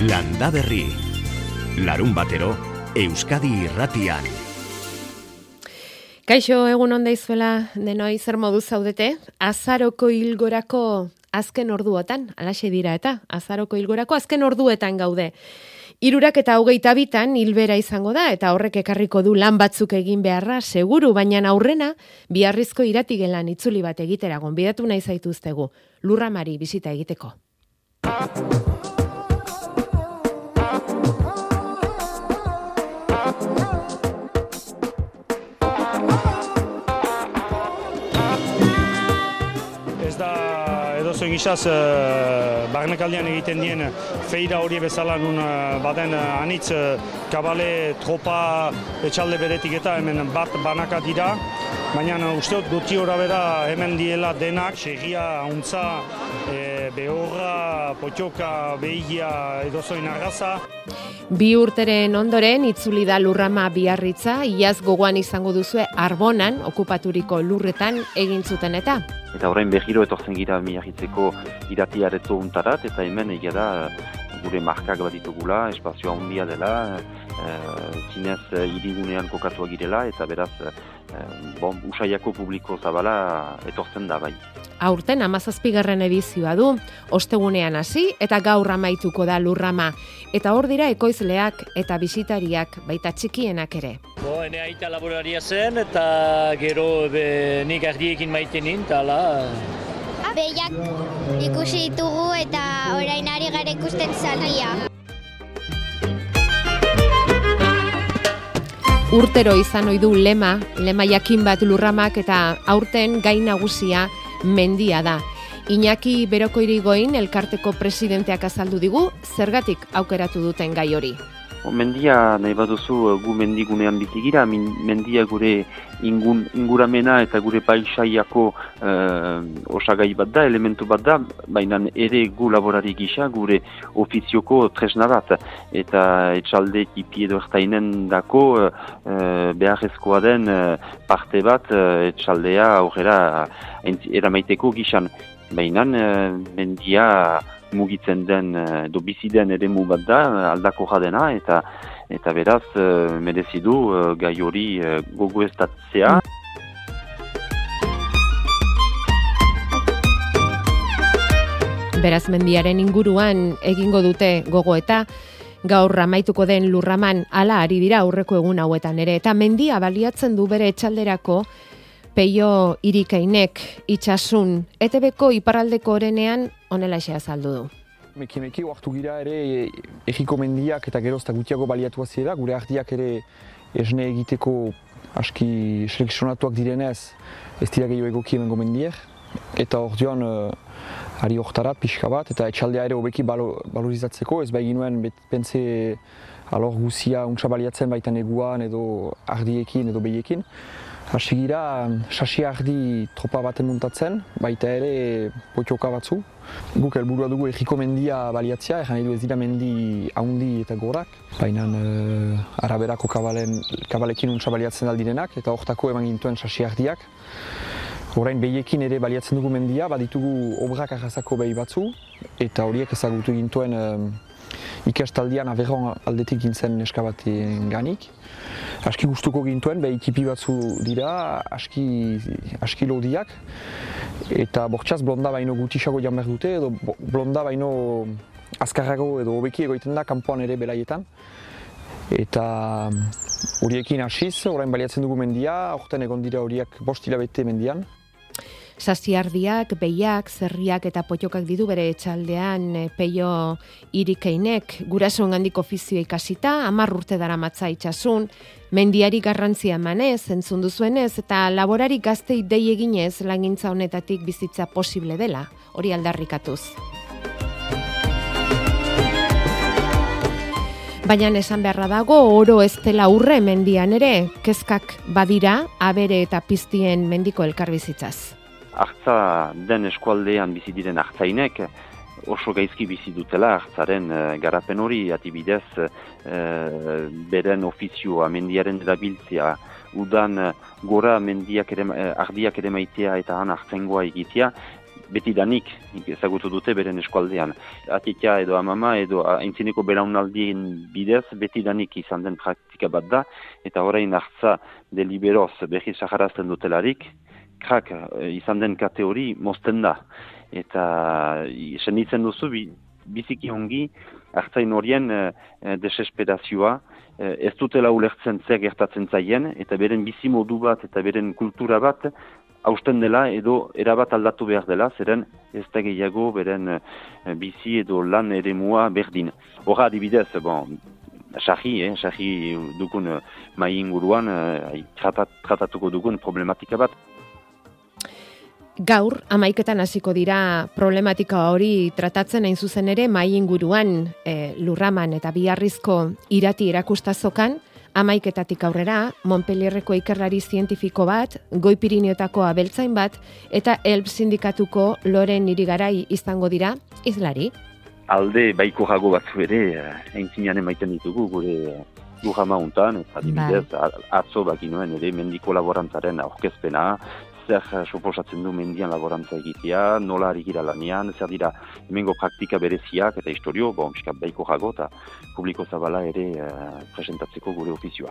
Landa Berri. Larun batero, Euskadi irratian. Kaixo egun onda izuela denoi zer modu zaudete? Azaroko hilgorako azken orduotan, alaxe dira eta azaroko hilgorako azken orduetan gaude. Irurak eta hogeita bitan hilbera izango da eta horrek ekarriko du lan batzuk egin beharra seguru, baina aurrena biharrizko iratigelan itzuli bat egitera gonbidatu nahi zaituztegu. Lurramari bisita egiteko. Edozoin gizaz e, barnekaldian egiten dien feira hori bezala nun eh, baden eh, anitz kabale tropa etxalde beretik eta hemen bat banaka dira. Baina usteot guti bera hemen diela denak, segia, hauntza, e, behorra, potioka, behigia edozoin arraza. Bi urteren ondoren itzuli da lurrama biarritza, iaz gogoan izango duzue arbonan okupaturiko lurretan egin zuten eta. Eta orain behiro etortzen gira miarritzeko iratiareto untarat, eta hemen egia da gure markak bat ditugula, espazioa handia dela, e, zinez irigunean kokatua girela, eta beraz bon, usaiako publiko zabala etortzen da bai. Aurten amazazpigarren edizioa du, ostegunean hasi eta gaur amaituko da lurrama. Eta hor dira ekoizleak eta bisitariak baita txikienak ere. Bo, ene aita laboraria zen eta gero be, nik ardiekin maiten nintala. Behiak ikusi ditugu eta orain ari gara ikusten zalia. Urtero izan ohi du lema, lema jakin bat lurramak eta aurten gai nagusia mendia da. Iñaki Beroko Irigoin elkarteko presidenteak azaldu digu zergatik aukeratu duten gai hori. Mendia nahi baduzu eh, gu mendigunean bitigira, mendia gure ingun, inguramena eta gure paisaiako uh, osagai bat da, elementu bat da, baina ere gu laborari gisa, gure ofizioko tresna bat. Eta etxalde tipi edo ertainen dako uh, beharrezkoa den parte bat etxaldea aurrera eramaiteko gisan. Baina mendia mugitzen den eh, edo bizi den ere bat da aldako jadena eta eta beraz uh, merezi du uh, gai hori gogo estatzea. Beraz mendiaren inguruan egingo dute gogo eta gaur ramaituko den lurraman ala ari dira aurreko egun hauetan ere eta mendia baliatzen du bere etxalderako peio irikainek itxasun etebeko iparraldeko orenean onela xe azaldu du. Meki meki oartu gira ere egiko mendiak eta gerozta gutiago baliatu zira, gure ardiak ere esne egiteko aski seleksionatuak direnez ez dira gehiago egoki emengo mendiek. Eta hor dion uh, ari hortarat pixka bat eta etxaldea ere hobeki balorizatzeko ez behin nuen pentze alor guzia untsa baliatzen baita neguan edo ardiekin edo behiekin. Hasi gira, sasi ardi tropa baten muntatzen, baita ere potioka batzu. Guk helburua dugu egiko mendia baliatzea, egan edu ez dira mendi haundi eta gorak. Baina uh, araberako kabalen, kabalekin untsa baliatzen aldirenak, eta hortako eman gintuen sasi ardiak. Horain behiekin ere baliatzen dugu mendia, baditugu obrak arrasako behi batzu, eta horiek ezagutu gintuen ikastaldian averron aldetik gintzen neska bat ganik. Aski gustuko gintuen, behi tipi batzu dira, aski, aski lodiak. Eta bortxaz blonda baino gutisago jan behar dute, edo blonda baino azkarrago edo hobeki egoiten da kanpoan ere belaietan. Eta horiekin hasiz, orain baliatzen dugu mendia, aurten egon dira horiek bost hilabete mendian. Saziardiak, behiak, zerriak eta potokak ditu bere etxaldean e, peio irikeinek, guraso engandik ofizioa ikasita, amar urte dara matza itxasun, mendiari garrantzia emanez, entzun duzuenez, eta laborari gaztei dei eginez langintza honetatik bizitza posible dela, hori aldarrikatuz. Baina esan beharra dago, oro ez dela urre mendian ere, kezkak badira, abere eta piztien mendiko elkarbizitzaz hartza den eskualdean bizi diren hartzainek oso gaizki bizi dutela hartzaren uh, garapen hori atibidez uh, beren ofizioa mendiaren erabiltzea udan uh, gora mendiak ere, ardiak ere maitea eta han hartzengoa egitea beti danik ezagutu dute beren eskualdean. Atitia edo amama edo aintzineko belaunaldien bidez beti danik izan den praktika bat da, eta horrein hartza deliberoz behi saharazten dutelarik, krak izan den kate hori mozten da. Eta senditzen duzu biziki ongi hartzain horien desesperazioa, ez dutela ulertzen zer gertatzen zaien, eta beren bizimodu bat eta beren kultura bat hausten dela edo erabat aldatu behar dela, zeren ez da gehiago beren eh, bizi edo lan ere mua berdin. Horra adibidez, bon, sahi, eh, sahi dukun mai inguruan, tratat, tratatuko dukun problematika bat. Gaur, amaiketan hasiko dira problematika hori tratatzen hain zuzen ere mai inguruan e, lurraman eta biharrizko irati erakustazokan, amaiketatik aurrera, Montpellierreko ikerlari zientifiko bat, Goi Pirineotako abeltzain bat, eta Elb sindikatuko loren irigarai izango dira, izlari. Alde baiko jago batzu ere, hain emaiten ditugu, gure Luja mauntan, eta dibidez, bai. atzo bakinoen ere mendiko laborantzaren aurkezpena, zer eh, suposatzen du mendian laborantza egitea, nola ari gira lanian, zer dira emengo praktika bereziak eta historio, bon, miskat behiko jago eta publiko zabala ere uh, presentatzeko gure ofizioa.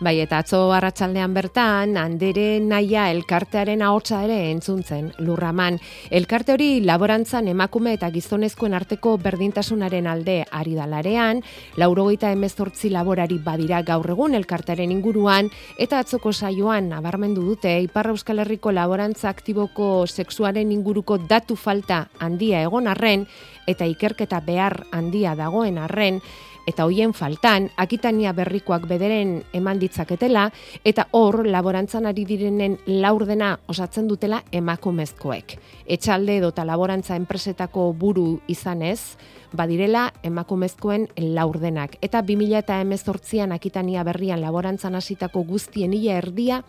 Bai, eta atzo arratsaldean bertan, handere naia elkartearen ahotsa ere entzuntzen, lurraman. Elkarte hori laborantzan emakume eta gizonezkoen arteko berdintasunaren alde ari dalarean, laurogeita emezortzi laborari badira gaur egun elkartearen inguruan, eta atzoko saioan nabarmendu dute, Iparra Euskal Herriko laborantza aktiboko sexuaren inguruko datu falta handia egon arren eta ikerketa behar handia dagoen arren eta hoien faltan akitania berrikoak bederen eman ditzaketela eta hor laborantzan ari direnen laurdena osatzen dutela emakumezkoek. Etxalde edota laborantza enpresetako buru izanez, badirela emakumezkoen laurdenak. Eta 2000 eta emezortzian akitania berrian laborantzan hasitako guztien ia erdia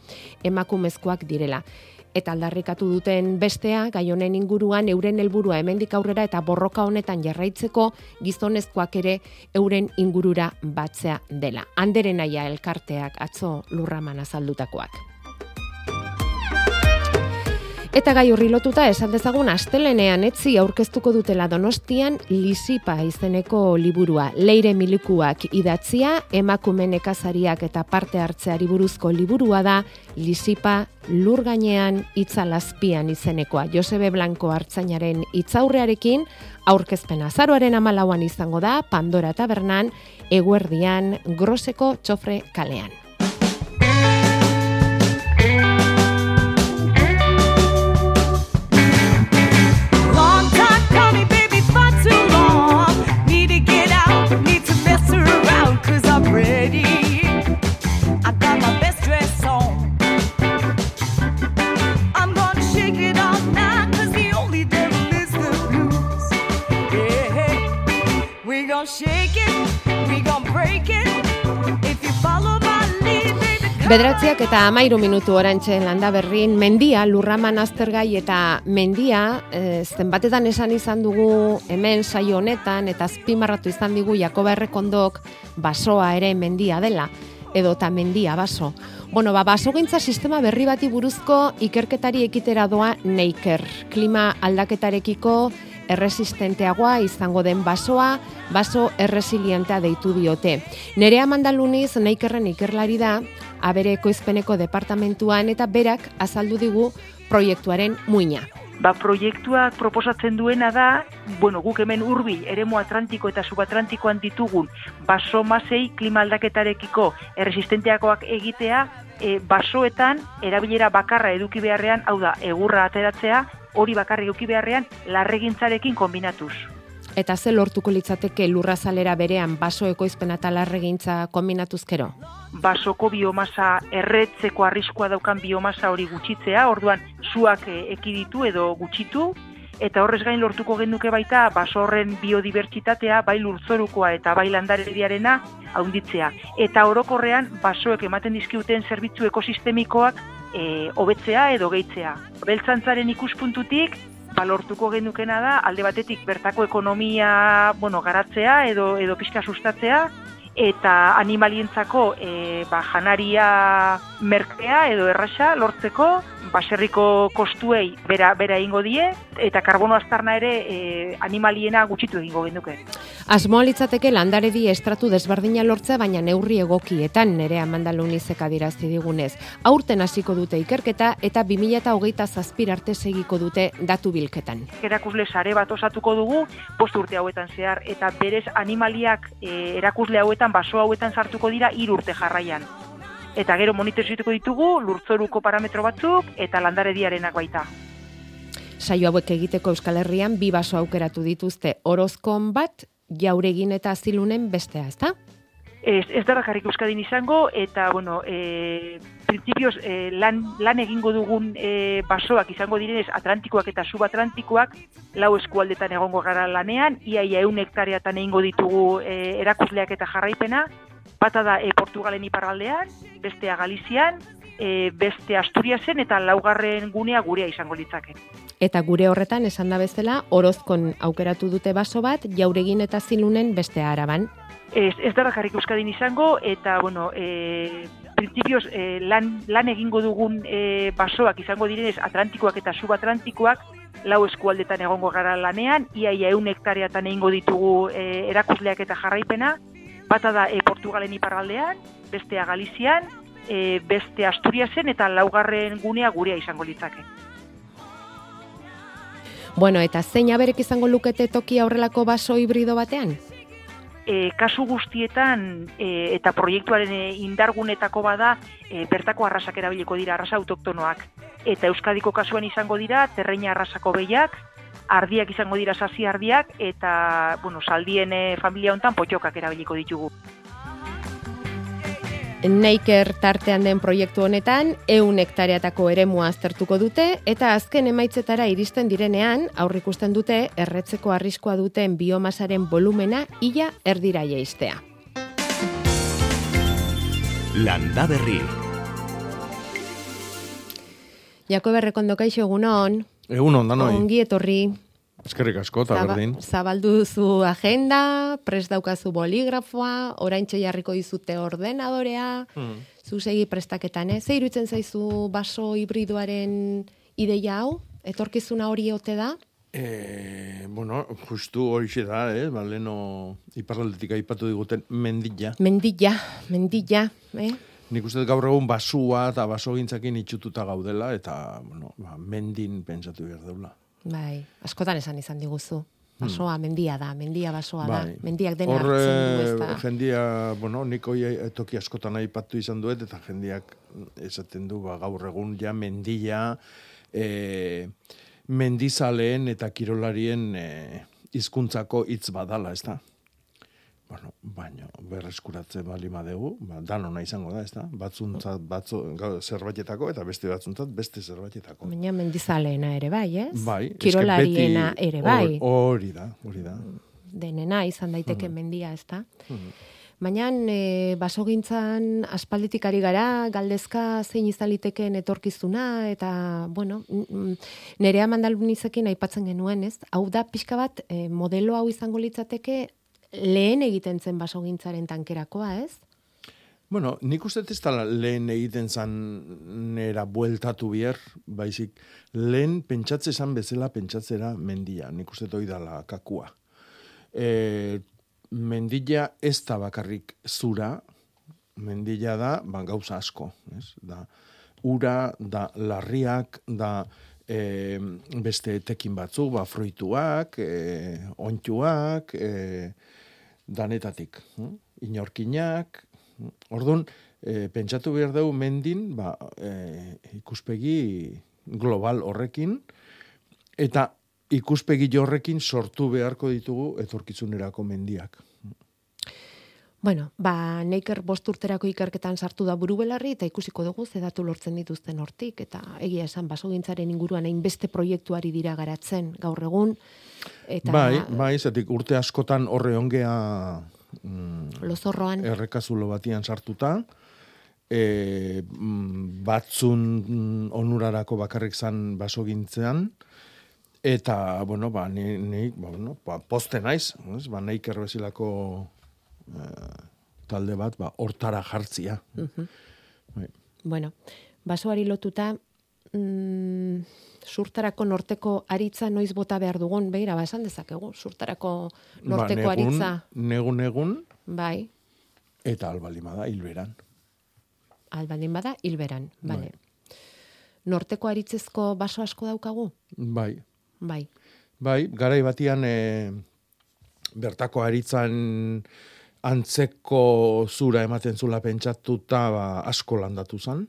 emakumezkoak direla eta aldarrikatu duten bestea, gai honen inguruan euren helburua hemendik aurrera eta borroka honetan jarraitzeko gizonezkoak ere euren ingurura batzea dela. Anderen aia elkarteak atzo lurraman azaldutakoak. Eta gai horri lotuta esan dezagun astelenean etzi aurkeztuko dutela Donostian Lisipa izeneko liburua. Leire milikuak idatzia, emakume nekazariak eta parte hartzeari buruzko liburua da Lisipa lur gainean itzalazpian izenekoa. Josebe Blanco hartzainaren itzaurrearekin aurkezpen azaroaren amalauan izango da Pandora Tabernan eguerdian groseko txofre kalean. Bederatziak eta amairu minutu orantxen landa berrin, mendia, lurraman aztergai eta mendia, e, zenbatetan esan izan dugu hemen saio honetan, eta azpimarratu izan digu Jakoba Errekondok basoa ere mendia dela, edo eta mendia baso. Bueno, ba, baso sistema berri bati buruzko ikerketari ekitera doa neiker. Klima aldaketarekiko erresistenteagoa izango den basoa, baso erresilientea deitu diote. Nerea Mandaluniz neikerren ikerlari da, abere ekoizpeneko departamentuan eta berak azaldu digu proiektuaren muina. Ba, proiektuak proposatzen duena da, bueno, guk hemen urbil, eremu atlantiko eta subatlantikoan ditugun, baso masei klima aldaketarekiko erresistenteakoak egitea, e, basoetan erabilera bakarra eduki beharrean, hau da, egurra ateratzea, hori bakarri eduki beharrean, larregintzarekin kombinatuz. Eta ze lortuko litzateke lurrazalera berean baso ekoizpena eta larregintza kombinatuzkero? Basoko biomasa erretzeko arriskoa daukan biomasa hori gutxitzea, orduan zuak eh, ekiditu edo gutxitu, eta horrez gain lortuko genuke baita baso horren biodibertsitatea, bai lurzorukoa eta bai landarediarena haunditzea. Eta orokorrean basoek ematen dizkiuten zerbitzu ekosistemikoak e, hobetzea edo gehitzea. Beltzantzaren ikuspuntutik, balortuko genukena da, alde batetik bertako ekonomia bueno, garatzea edo edo pixka sustatzea, eta animalientzako e, ba, janaria merkea edo errasa lortzeko baserriko kostuei bera, bera egingo die eta karbono aztarna ere e, animaliena gutxitu egingo genduke. Asmoa litzateke landaredi estratu desberdina lortzea baina neurri egokietan nere amandalunizek adirazi digunez. Aurten hasiko dute ikerketa eta 2008 zazpir arte segiko dute datu bilketan. Erakusle sare bat osatuko dugu, post urte hauetan zehar, eta berez animaliak e, erakusle hauetan, baso hauetan sartuko dira hiru urte jarraian. Eta gero monitorizituko ditugu lurtzoruko parametro batzuk eta landarediarenak baita. Saio hauek egiteko Euskal Herrian bi baso aukeratu dituzte orozkon bat, jauregin eta azilunen bestea, ezta? Ez, ez dara jarrik euskadin izango, eta, bueno, e, prinsipioz, e, lan, lan egingo dugun e, basoak izango direnez Atlantikoak eta subatlantikoak, lau eskualdetan egongo gara lanean, iaia eun hektareatan egingo ditugu e, erakusleak eta jarraipena, bata da e, Portugalen iparraldean, bestea Galizian, e, beste Asturiasen eta laugarren gunea gurea izango litzake. Eta gure horretan esan da bezala, orozkon aukeratu dute baso bat, jauregin eta zilunen bestea araban. Ez, ez dara jarrik euskadin izango, eta, bueno, e, prinsipioz, e, lan, lan egingo dugun e, basoak izango direnez Atlantikoak eta subatlantikoak, lau eskualdetan egongo gara lanean, iaia eun hektareatan egingo ditugu e, erakusleak eta jarraipena, bata da e, Portugalen iparraldean, bestea Galizian, e, beste Asturiasen eta laugarren gunea gurea izango litzake. Bueno, eta zein aberek izango lukete toki aurrelako baso hibrido batean? e, kasu guztietan e, eta proiektuaren indargunetako bada e, bertako arrasak erabiliko dira arrasa autoktonoak. Eta Euskadiko kasuan izango dira terreina arrasako behiak, ardiak izango dira sasi ardiak eta bueno, saldien e, familia hontan potxokak erabiliko ditugu. Neiker tartean den proiektu honetan, eun hektareatako eremua aztertuko dute, eta azken emaitzetara iristen direnean, aurrikusten dute, erretzeko arriskoa duten biomasaren volumena ia erdira jaistea. Landa Berri. Jako berrekondo kaixo egunon, Egun ondan hoi. ongi etorri, Eskerrik asko, eta Zaba- berdin. zabaldu duzu agenda, prest daukazu boligrafoa, oraintxe jarriko dizute ordenadorea, Hmm. zu segi prestaketan, eh? Ze iruditzen zaizu baso hibridoaren ideia hau? Etorkizuna hori ote da? E, bueno, justu hori da, eh? Ba, leno iparraldetik aipatu diguten mendilla. Mendilla, mendilla, eh? Nik uste gaur egun basua eta baso gintzakin itxututa gaudela, eta, bueno, ba, mendin pentsatu behar deula. Bai, askotan esan izan diguzu. Basoa mendia da, mendia basoa da. Bai. Mendiak dena Hor, hartzen du, ez da. jendia, bueno, nik hoi toki askotan aipatu izan duet, eta jendiak esaten du, ba, gaur egun ja mendia, e, mendizaleen eta kirolarien e, hizkuntzako hitz badala, ez da? Bueno, baino, berreskuratze bali madegu, ba, danona izango da, ez da? Batzuntzat, batzu, gau, zerbaitetako, eta beste batzuntzat, beste zerbaitetako. Baina mendizaleena ere bai, ez? Bai, Kirolariena ere bai. hor- Hori da, hori da. denena izan daiteke mendia, ez da? Mhm. Baina e, basogintzan aspalditik ari gara, galdezka zein izan litekeen etorkizuna, eta, bueno, n- n- nerea mandalunizekin aipatzen genuen, ez? Hau da, pixka bat, e, modelo hau izango litzateke lehen egiten zen basogintzaren tankerakoa, ez? Bueno, nik uste ez dela lehen egiten zan nera bueltatu bier, baizik lehen pentsatze esan bezala pentsatzera mendia, nik uste hori dala kakua. E, mendila ez da bakarrik zura, mendila da ba, gauza asko, ez? Da, ura, da larriak, da e, beste etekin batzuk, ba, fruituak, e, ontxuak, e, danetatik. hm? Inorkinak, Orduan, e, pentsatu behar dugu mendin, ba, e, ikuspegi global horrekin, eta ikuspegi horrekin sortu beharko ditugu etorkizunerako mendiak. Bueno, ba, neiker bost urterako ikerketan sartu da buru belarri, eta ikusiko dugu ze datu lortzen dituzten hortik, eta egia esan basogintzaren inguruan hainbeste proiektuari dira garatzen gaur egun, eta Bai, bai, zetik urte askotan horre ongea mm, lozorroan, errekazulo batian sartuta, e, mm, batzun mm, onurarako bakarrik zan basogintzean, eta, bueno, ba, ni, ni ba, bueno, ba, poste naiz, ez? ba, neik erbezilako eh, talde bat, ba, hortara jartzia. Bai. Bueno, basoari lotuta, mm, surtarako norteko aritza noiz bota behar dugun, behira, ba, esan dezakegu, surtarako norteko ba, negun, aritza, Negun, negun, bai, eta albalimada, hilberan. albaldin bada, hilberan, Bai. bale. Norteko aritzezko baso asko daukagu? Bai, Bai. bai, garai batian e, bertako aritzan antzeko zura ematen zula pentsatuta ba, asko landatu zan.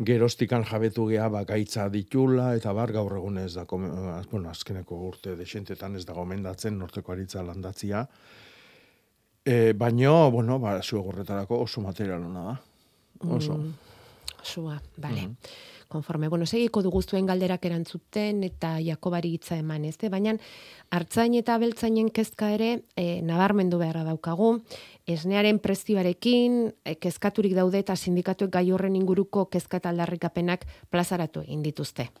Gerostikan jabetu gea ba, gaitza ditula, eta bar gaur egun ez da, bueno, azkeneko urte desentetan ez da gomendatzen norteko aritza landatzia. E, baino, bueno, ba, zuegorretarako oso material hona da. Oso. Mm, Sua, bale. Konforme, bueno, segiko dugu zuen galderak erantzuten eta Jakobari hitza eman, ezte? Baina hartzain eta beltzainen kezka ere e, nabarmendu beharra daukagu. Esnearen prezioarekin e, kezkaturik daude eta sindikatuek gai horren inguruko kezka eta aldarrikapenak plazaratu egin dituzte.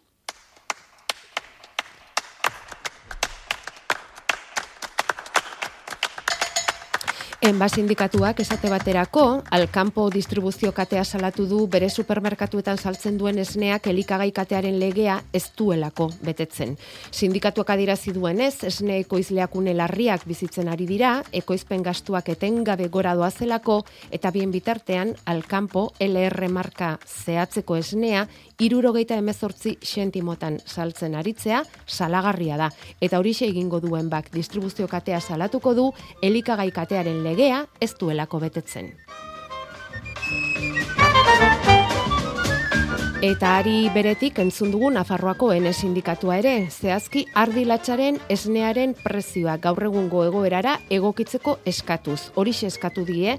Enba sindikatuak esate baterako, Alkampo distribuzio katea salatu du bere supermerkatuetan saltzen duen esneak elikagai katearen legea ez duelako betetzen. Sindikatuak adirazi duenez, esne ekoizleak larriak bizitzen ari dira, ekoizpen gastuak etengabe gora doazelako, eta bien bitartean, Alkampo LR marka zehatzeko esnea, irurogeita emezortzi sentimotan saltzen aritzea, salagarria da. Eta horixe egingo duen bak distribuzio katea salatuko du, elikagai katearen legea ez duelako betetzen. Eta ari beretik entzun dugu Nafarroako ene sindikatua ere, zehazki ardilatxaren esnearen prezioa gaur egungo egoerara egokitzeko eskatuz. Horixe eskatu die,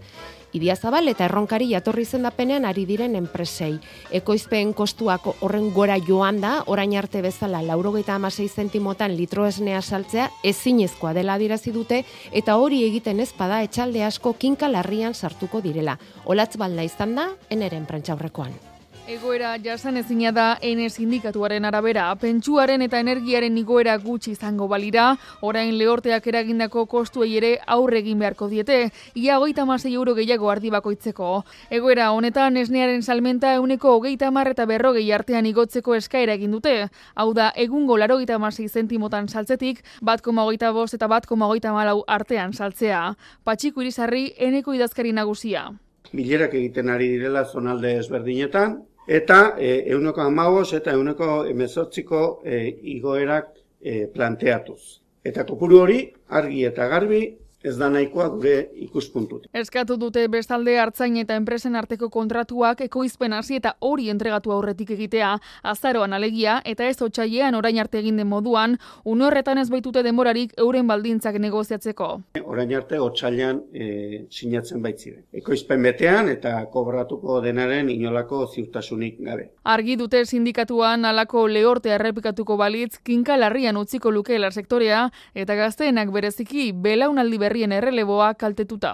Idiazabal eta erronkari jatorri izendapenean ari diren enpresei. Ekoizpen kostuak horren gora joan da, orain arte bezala laurogeita amasei zentimotan litro esnea saltzea ezinezkoa dela adirazi dute, eta hori egiten ezpada etxalde asko kinka larrian sartuko direla. Olatz balda izan da, eneren prentxaurrekoan. Egoera jasan ezina da ene sindikatuaren arabera, pentsuaren eta energiaren igoera gutxi izango balira, orain lehorteak eragindako kostuei ere aurre egin beharko diete, ia hogeita masei euro gehiago ardi bakoitzeko. Egoera honetan esnearen salmenta euneko hogeita mar eta berrogei artean igotzeko eskaera egin dute. Hau da, egungo larogeita masei zentimotan saltzetik, bat koma hogeita bost eta bat koma hogeita malau artean saltzea. Patxiku irizarri eneko idazkari nagusia. bilerak egiten ari direla zonalde ezberdinetan, eta e, euneko amabos eta euneko emezortziko e, igoerak e, planteatuz. Eta kopuru hori, argi eta garbi, ez da nahikoa gure ikuspuntutik. Eskatu dute bestalde hartzain eta enpresen arteko kontratuak ekoizpen hasi eta hori entregatu aurretik egitea, azaroan alegia eta ez otsailean orain arte egin den moduan, une horretan ez baitute denborarik euren baldintzak negoziatzeko. Orain arte otsailean e, sinatzen baitziren. Ekoizpen betean eta kobratuko denaren inolako ziurtasunik gabe. Argi dute sindikatuan alako lehortea errepikatuko balitz kinka larrian utziko lukeela sektorea eta gazteenak bereziki belaunaldi berrien erreleboa kaltetuta.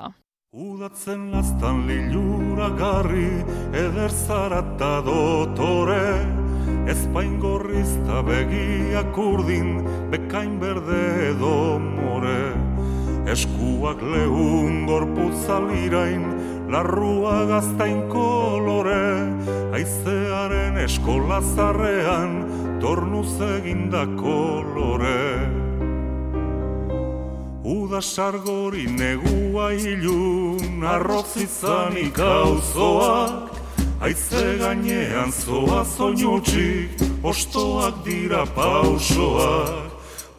Udatzen lastan lilura garri, eder zarata dotore, ezpain gorrizta begiak urdin, bekain berde edo more. Eskuak lehun gorputzalirain, larrua gaztain kolore, aizearen eskola zarrean, tornuz eginda kolore. Uda sargori negua ilun, arroz izanik auzoak, Aize gainean zoa zoinutxik, ostoak dira pausoak.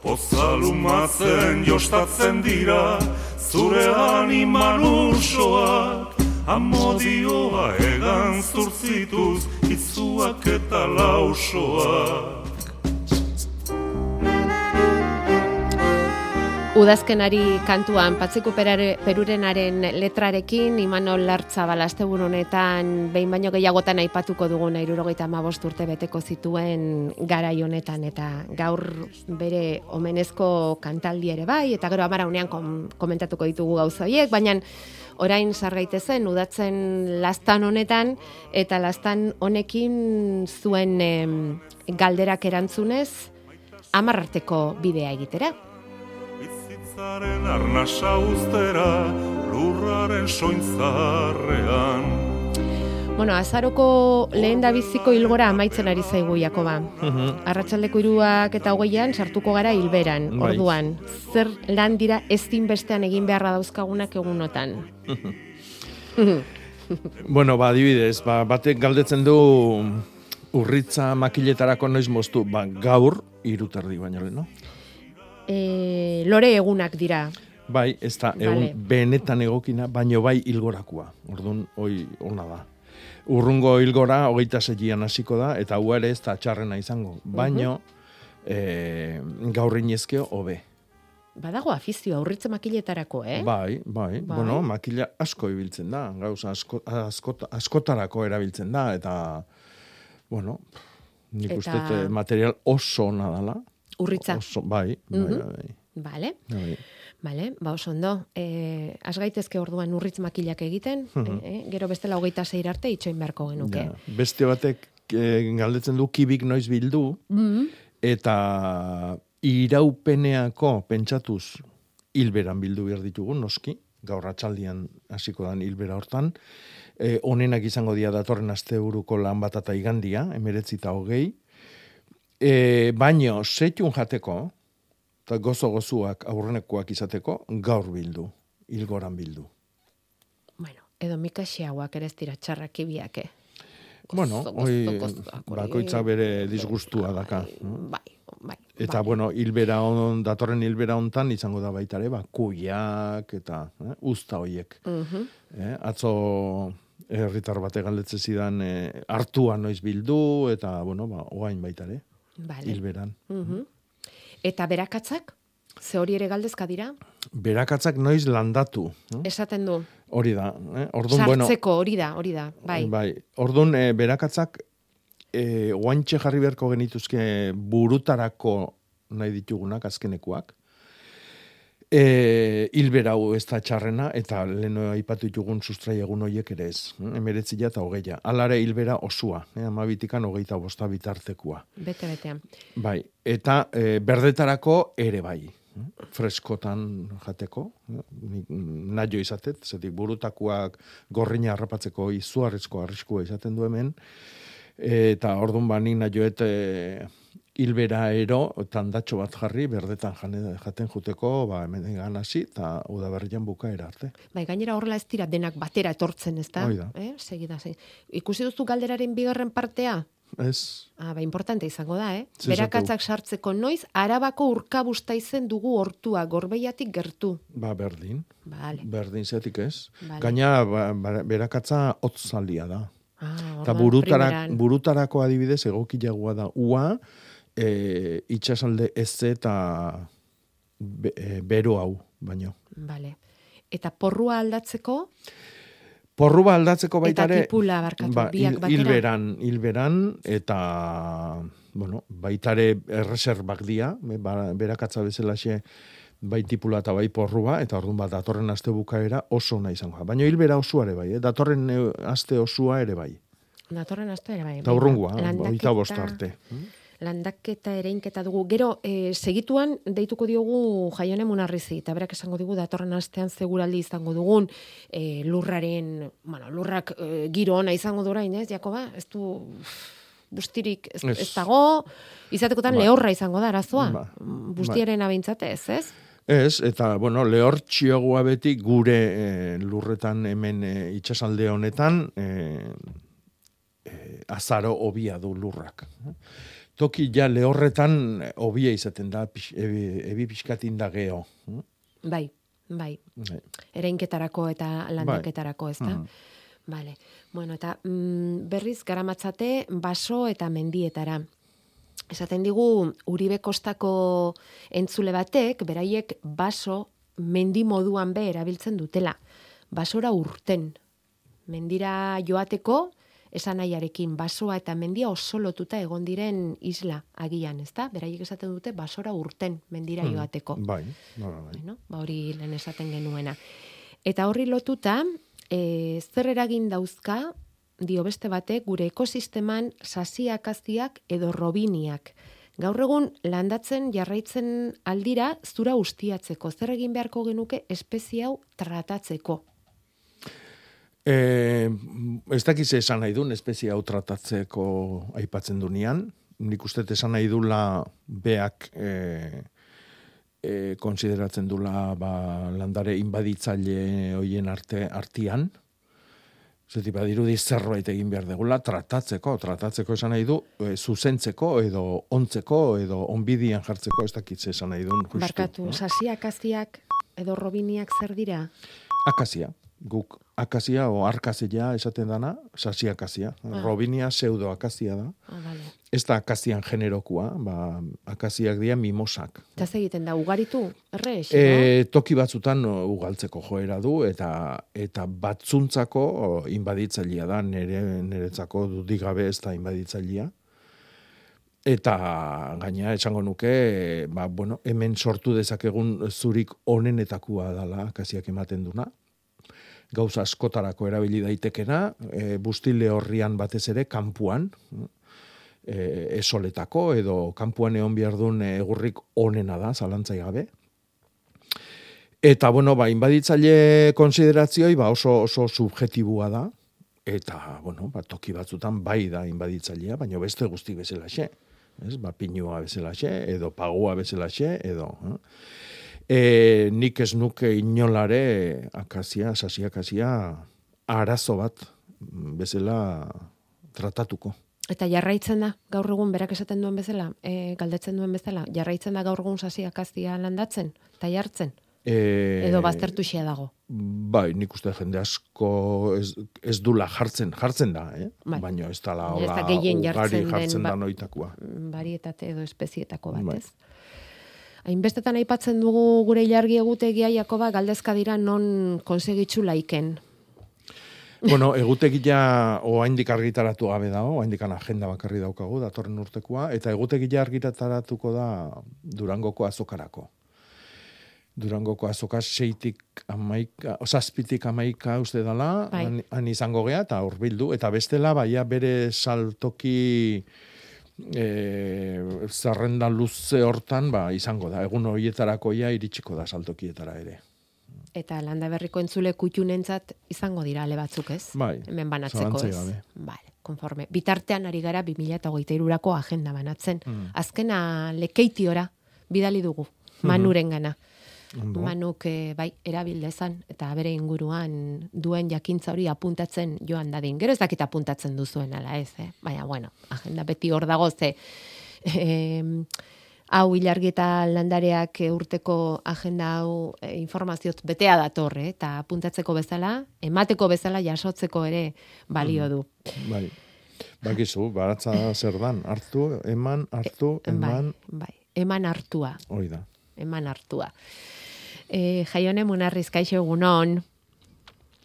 Pozalumatzen jostatzen dira, zure animan ursoak. Amodioa egan zurtzituz, itzuak eta lausoak. Udazkenari kantuan perare, perurenaren letrarekin Imanol Lartza balastebun honetan behin baino gehiagotan aipatuko irurogeita amabost urte beteko zituen garai honetan eta gaur bere omenezko kantaldi ere bai eta gero amaraunean kom, komentatuko ditugu gauza horiek, baina orain sargaitezen udatzen lastan honetan eta lastan honekin zuen em, galderak erantzunez amarrarteko bidea egitera. Zaren arnasa ustera, lurraren sointzarrean. Bueno, azaroko lehen da biziko hilgora amaitzen ari zaigu Jakoba. Arratsaldeko hiruak eta hogeian sartuko gara hilberan. Bai. Orduan, zer lan dira ezin bestean egin beharra dauzkagunak egunotan. Bueno, ba, adibidez, ba, batek galdetzen du urritza makiletarako noiz moztu, ba, gaur, irutardi baino lehen, no? E, lore egunak dira. Bai, ez da, egun Vale. benetan egokina, baino bai hilgorakoa. Orduan, hoi ona da. Urrungo hilgora, hogeita zeian hasiko da, eta hau ere ez da txarrena izango. Baino, eh, gaur inezkeo, hobe. Badago afizio aurritze makiletarako, eh? Bai, bai, Bai. bueno, makila asko ibiltzen da, gauza asko, askot, askotarako erabiltzen da, eta, bueno, nik Eta- uste eh, material oso ona dela. Urritza. Oso, bai, bai, Mhm. bai, Vale. bai. Bale, ba oso ondo. E, az gaitezke orduan urritz makilak egiten, Mhm. eh, gero bestela hogeita zeir arte itxoin beharko genuke. Ja, beste batek eh, galdetzen du kibik noiz bildu, Mhm. eta iraupeneako pentsatuz hilberan bildu behar ditugu, noski, gaur atxaldian hasiko dan hilbera hortan, e, onenak izango dira datorren asteburuko lan bat eta igandia, emeretzi eta hogei, e, baino, setxun jateko, eta gozo-gozuak aurrenekoak izateko, gaur bildu, hilgoran bildu. Bueno, edo mikaxiauak ere ez dira txarrak ibiak, eh? Bueno, hoi bakoitza bere disgustua daka. no? Bai, bai. Eta, bueno, hilbera on, datorren hilbera hontan izango da baita ere, ba, kuiak eta eh, usta hoiek. Mhm. Eh, atzo herritar bate galdetze zidan eh, hartua noiz bildu, eta, bueno, ba, oain baita ere, Vale. hilberan. Mhm. Eta berakatzak? Ze hori ere galdezka dira? Berakatzak noiz landatu. eh? Esaten du. Hori da. Eh? Bueno, Sartzeko hori da, hori da. Bai. Bai, orduan e, berakatzak e, oantxe jarri beharko genituzke burutarako nahi ditugunak azkenekuak. E, hilbera hau ez da txarrena, eta leheno aipatu ditugun sustrai egun horiek ere ez. Emeretzila eta hogeia. Alare hilbera osua, eh, amabitikan hogeita bosta bitartekoa. Bete betean. Bai, eta e, berdetarako ere bai. freskotan jateko, eh, naio izatet, zetik burutakoak gorrina harrapatzeko izuarrizko arriskua izaten du hemen, eta ordun ba nik naioet e, hilbera ero, tandatxo bat jarri, berdetan jane, jaten juteko, ba, hemen hasi, eta udaberrian bukaera arte. Bai, gainera horrela ez dira denak batera etortzen, ez da? Hoi da. Eh? Segida, segida. Ikusi duzu galderaren bigarren partea? Ez, Ah, ba, importante izango da, eh? Ze Berakatzak sartzeko noiz, arabako urkabusta izen dugu hortua, gorbeiatik gertu. ba berdin, Vale. berdin zetik ez. Vale. Gaina ba, ba, berakatza hotzaldia da. Ah, Eta orduan, burutara, primeran. burutarako adibidez egokiagoa da ua, e, itxasalde ez eta be, e, bero hau, baino. Vale. Eta porrua aldatzeko, Porruba aldatzeko baita Eta ere... tipula, barkatu, biak hil- batera. Hilberan, hilberan, eta, bueno, baita ere erreserbak dia, ba- berakatza bezalaxe bai tipula eta bai porrua, eta orduan bat datorren aste bukaera oso ona izango. Baina hilbera osua ere bai, eh? datorren eh, aste osua ere bai. datorren aste ere bai. Eta urrungua, oita bost arte. Landaketa ereinketa dugu. Gero, e, segituan deituko diogu jaione munarrizi, eta berak esango digu datorren astean seguraldi izango dugun e, lurraren, bueno, lurrak e, giro ona izango du orain, ez, Jakoba? Ez du bustirik ez, Ez. dago, izatekotan Ba. lehorra izango da arazoa. Ba. Bustiaren abintzate, ez, ez? Ez, eta, bueno, lehor txiogoa beti gure e, lurretan hemen e, itxasalde honetan e, e, azaro hobia du lurrak. Toki ja lehorretan eh, hobia izaten da, pix, ebi, ebi pixkatin da geho. Bai, bai. Bai. Ereinketarako eta landaketarako, ez da? Mhm. Vale. Bueno, eta mm, berriz garamatzate baso eta mendietara. Esaten digu Uribe Kostako entzule batek beraiek baso mendi moduan be erabiltzen dutela. Basora urten. Mendira joateko esan nahiarekin basoa eta mendia oso lotuta egon diren isla agian, ezta? Beraiek esaten dute basora urten mendira Mm, joateko. Bai, bai, bai. Bueno, ba hori lehen esaten genuena. Eta horri lotuta, e, zer eragin dauzka, dio beste batek, gure ekosisteman sasiak aziak edo robiniak Gaur egun landatzen jarraitzen aldira zura ustiatzeko. Zer egin beharko genuke espezie hau tratatzeko? E, ez dakiz esan nahi duen espezie hau tratatzeko aipatzen dunean. Nik uste esan nahi dula beak e, e, konsideratzen dula ba, landare inbaditzaile hoien arte artian. Zeti badirudi zerbait egin behar degula tratatzeko, tratatzeko esan nahi du, e, zuzentzeko edo ontzeko edo onbidian jartzeko ez dakitze esan nahi duen. Barkatu, no? sasiak aziak edo robiniak zer dira? Akazia guk akazia o arkazia esaten dana, sasi akazia. Ah. Robinia pseudo akazia da. Ah, vale. Ez da akazian generokua, ba, akaziak dira mimosak. Eta egiten da, ugaritu, erre, e, Toki batzutan ugaltzeko joera du, eta eta batzuntzako inbaditzailea da, nere, neretzako dudigabe ez da inbaditzailea. Eta gaina esango nuke, ba, bueno, hemen sortu dezakegun zurik onenetakua dala akaziak ematen duna gauza askotarako erabili daitekena, e, bustile horrian batez ere kanpuan, e, esoletako edo kanpuan egon behar duen egurrik onena da, zalantzai gabe. Eta, bueno, ba, inbaditzaile konsideratzioi ba, oso, oso subjetibua da, eta, bueno, ba, toki batzutan bai da inbaditzailea, baina beste guzti bezala xe. Ez, ba, pinua bezala xe, edo pagua bezala xe, edo... Eh? E, nik ez nuke inolare akazia, sasi akazia, arazo bat bezala tratatuko. Eta jarraitzen da, gaur egun berak esaten duen bezala, e, galdetzen duen bezala, jarraitzen da gaur egun sasi akazia landatzen, eta jartzen? E, Edo baztertu dago? Bai, nik uste jende asko ez, ez dula jartzen, jartzen da, eh? Bai. baina ez dala hola, ugari jartzen da ba- noitakua. Barietate edo espezietako bat, ez? Hainbestetan aipatzen dugu gure ilargi egutegia Jakoba galdezka dira non konsegitzu laiken. Bueno, egutegia oraindik argitaratu gabe dago, oraindik agenda bakarri daukagu datorren urtekoa eta egutegia argitaratuko da Durangoko azokarako. Durangoko azoka seitik amaika, osazpitik amaika uste dela, bai. han, izango gea, eta urbildu, eta bestela, baia bere saltoki e, zerrenda luze hortan ba, izango da. Egun horietarako ja iritsiko da saltokietara ere. Eta landa berriko entzule kutxunentzat izango dira ale batzuk ez? Bai, Hemen banatzeko ez. Vale, konforme. Bitartean ari gara 2008 agenda banatzen. Mm. Azkena lekeitiora bidali dugu, mm-hmm. manuren gana. Ondo. manuk e, bai erabildezan eta bere inguruan duen jakintza hori apuntatzen joan dadin. Gero ez dakit apuntatzen duzuen ala ez, eh? baina bueno, agenda beti hor dago ze e, hau ilargita landareak urteko agenda hau e, informazioz betea dator, eh? eta apuntatzeko bezala, emateko bezala jasotzeko ere balio du. Bai. Bakizu, baratza zer dan, hartu, eman, hartu, e, eman. Bai, bai, eman hartua. Hoi da. Eman hartua. E, jaione munarriz, kaixo egunon.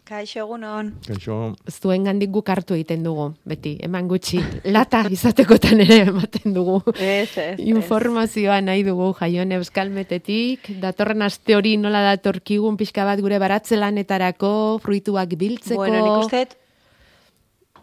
Kaixo egunon. Kaixo. Zuen gandik guk hartu egiten dugu, beti, eman gutxi, lata izatekotan ere ematen dugu. Ez, ez, Informazioa nahi dugu jaione euskalmetetik, datorren aste hori nola datorkigun pixka bat gure baratzelanetarako, fruituak biltzeko. Bueno, nik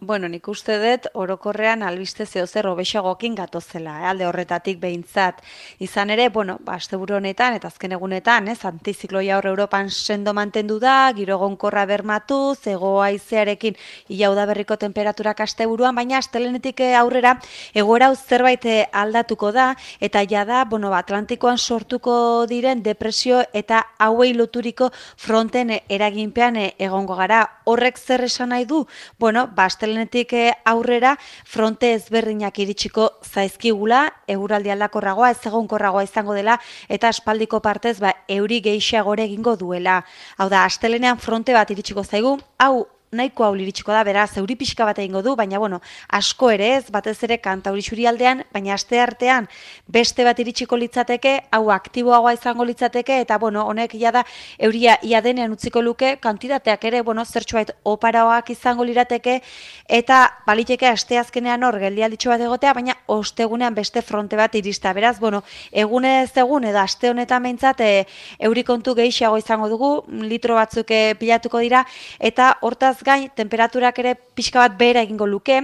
Bueno, nik uste dut orokorrean albiste zeo zer obexagokin gatozela, eh? alde horretatik behintzat. Izan ere, bueno, ba, honetan eta azken egunetan, ez, antizikloia hor Europan sendo mantendu da, giro gonkorra bermatu, zego aizearekin ilau da berriko temperaturak aste buruan, baina astelenetik eh, aurrera egoera zerbait eh, aldatuko da, eta ja da, bueno, ba, Atlantikoan sortuko diren depresio eta hauei loturiko fronten eraginpean egongo gara. Horrek zer esan nahi du? Bueno, ba, astelenetik eh, aurrera fronte ezberdinak iritsiko zaizkigula, eguraldi aldakorragoa, ez egonkorragoa izango dela, eta aspaldiko partez ba, euri gehiagore egingo duela. Hau da, astelenean fronte bat iritsiko zaigu, hau nahiko hau liritsiko da, beraz, euri pixka bat egingo du, baina, bueno, asko ere ez, batez ere kanta hori aldean, baina aste artean beste bat iritsiko litzateke, hau aktiboagoa izango litzateke, eta, bueno, honek ia da, euria ia denean utziko luke, kantitateak ere, bueno, zertxoait oparaoak izango lirateke, eta baliteke aste azkenean hor, geldi alditxo bat egotea, baina ostegunean beste fronte bat irista, beraz, bueno, egunez egun, edo aste honetan behintzat, e, euri kontu gehiago izango dugu, litro batzuk e, pilatuko dira, eta hortaz gain, temperaturak ere pixka bat behera egingo luke,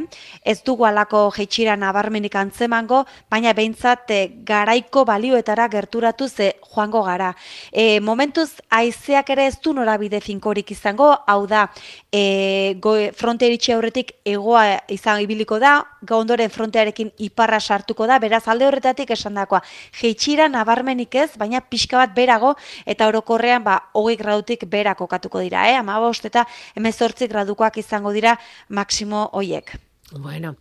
ez dugu alako jeitxira nabarmenik antzemango, baina behintzat e, garaiko balioetara gerturatu ze joango gara. E, momentuz, aizeak ere ez du norabide finkorik izango, hau da, e, go, fronte iritsi aurretik egoa izan ibiliko da, ondoren frontearekin iparra sartuko da, beraz alde horretatik esan dakoa, jeitxira nabarmenik ez, baina pixka bat berago, eta orokorrean ba, hogei gradutik bera kokatuko dira, eh? ama bost eta emezortzik gradukoak izango dira maksimo hoiek. Bueno,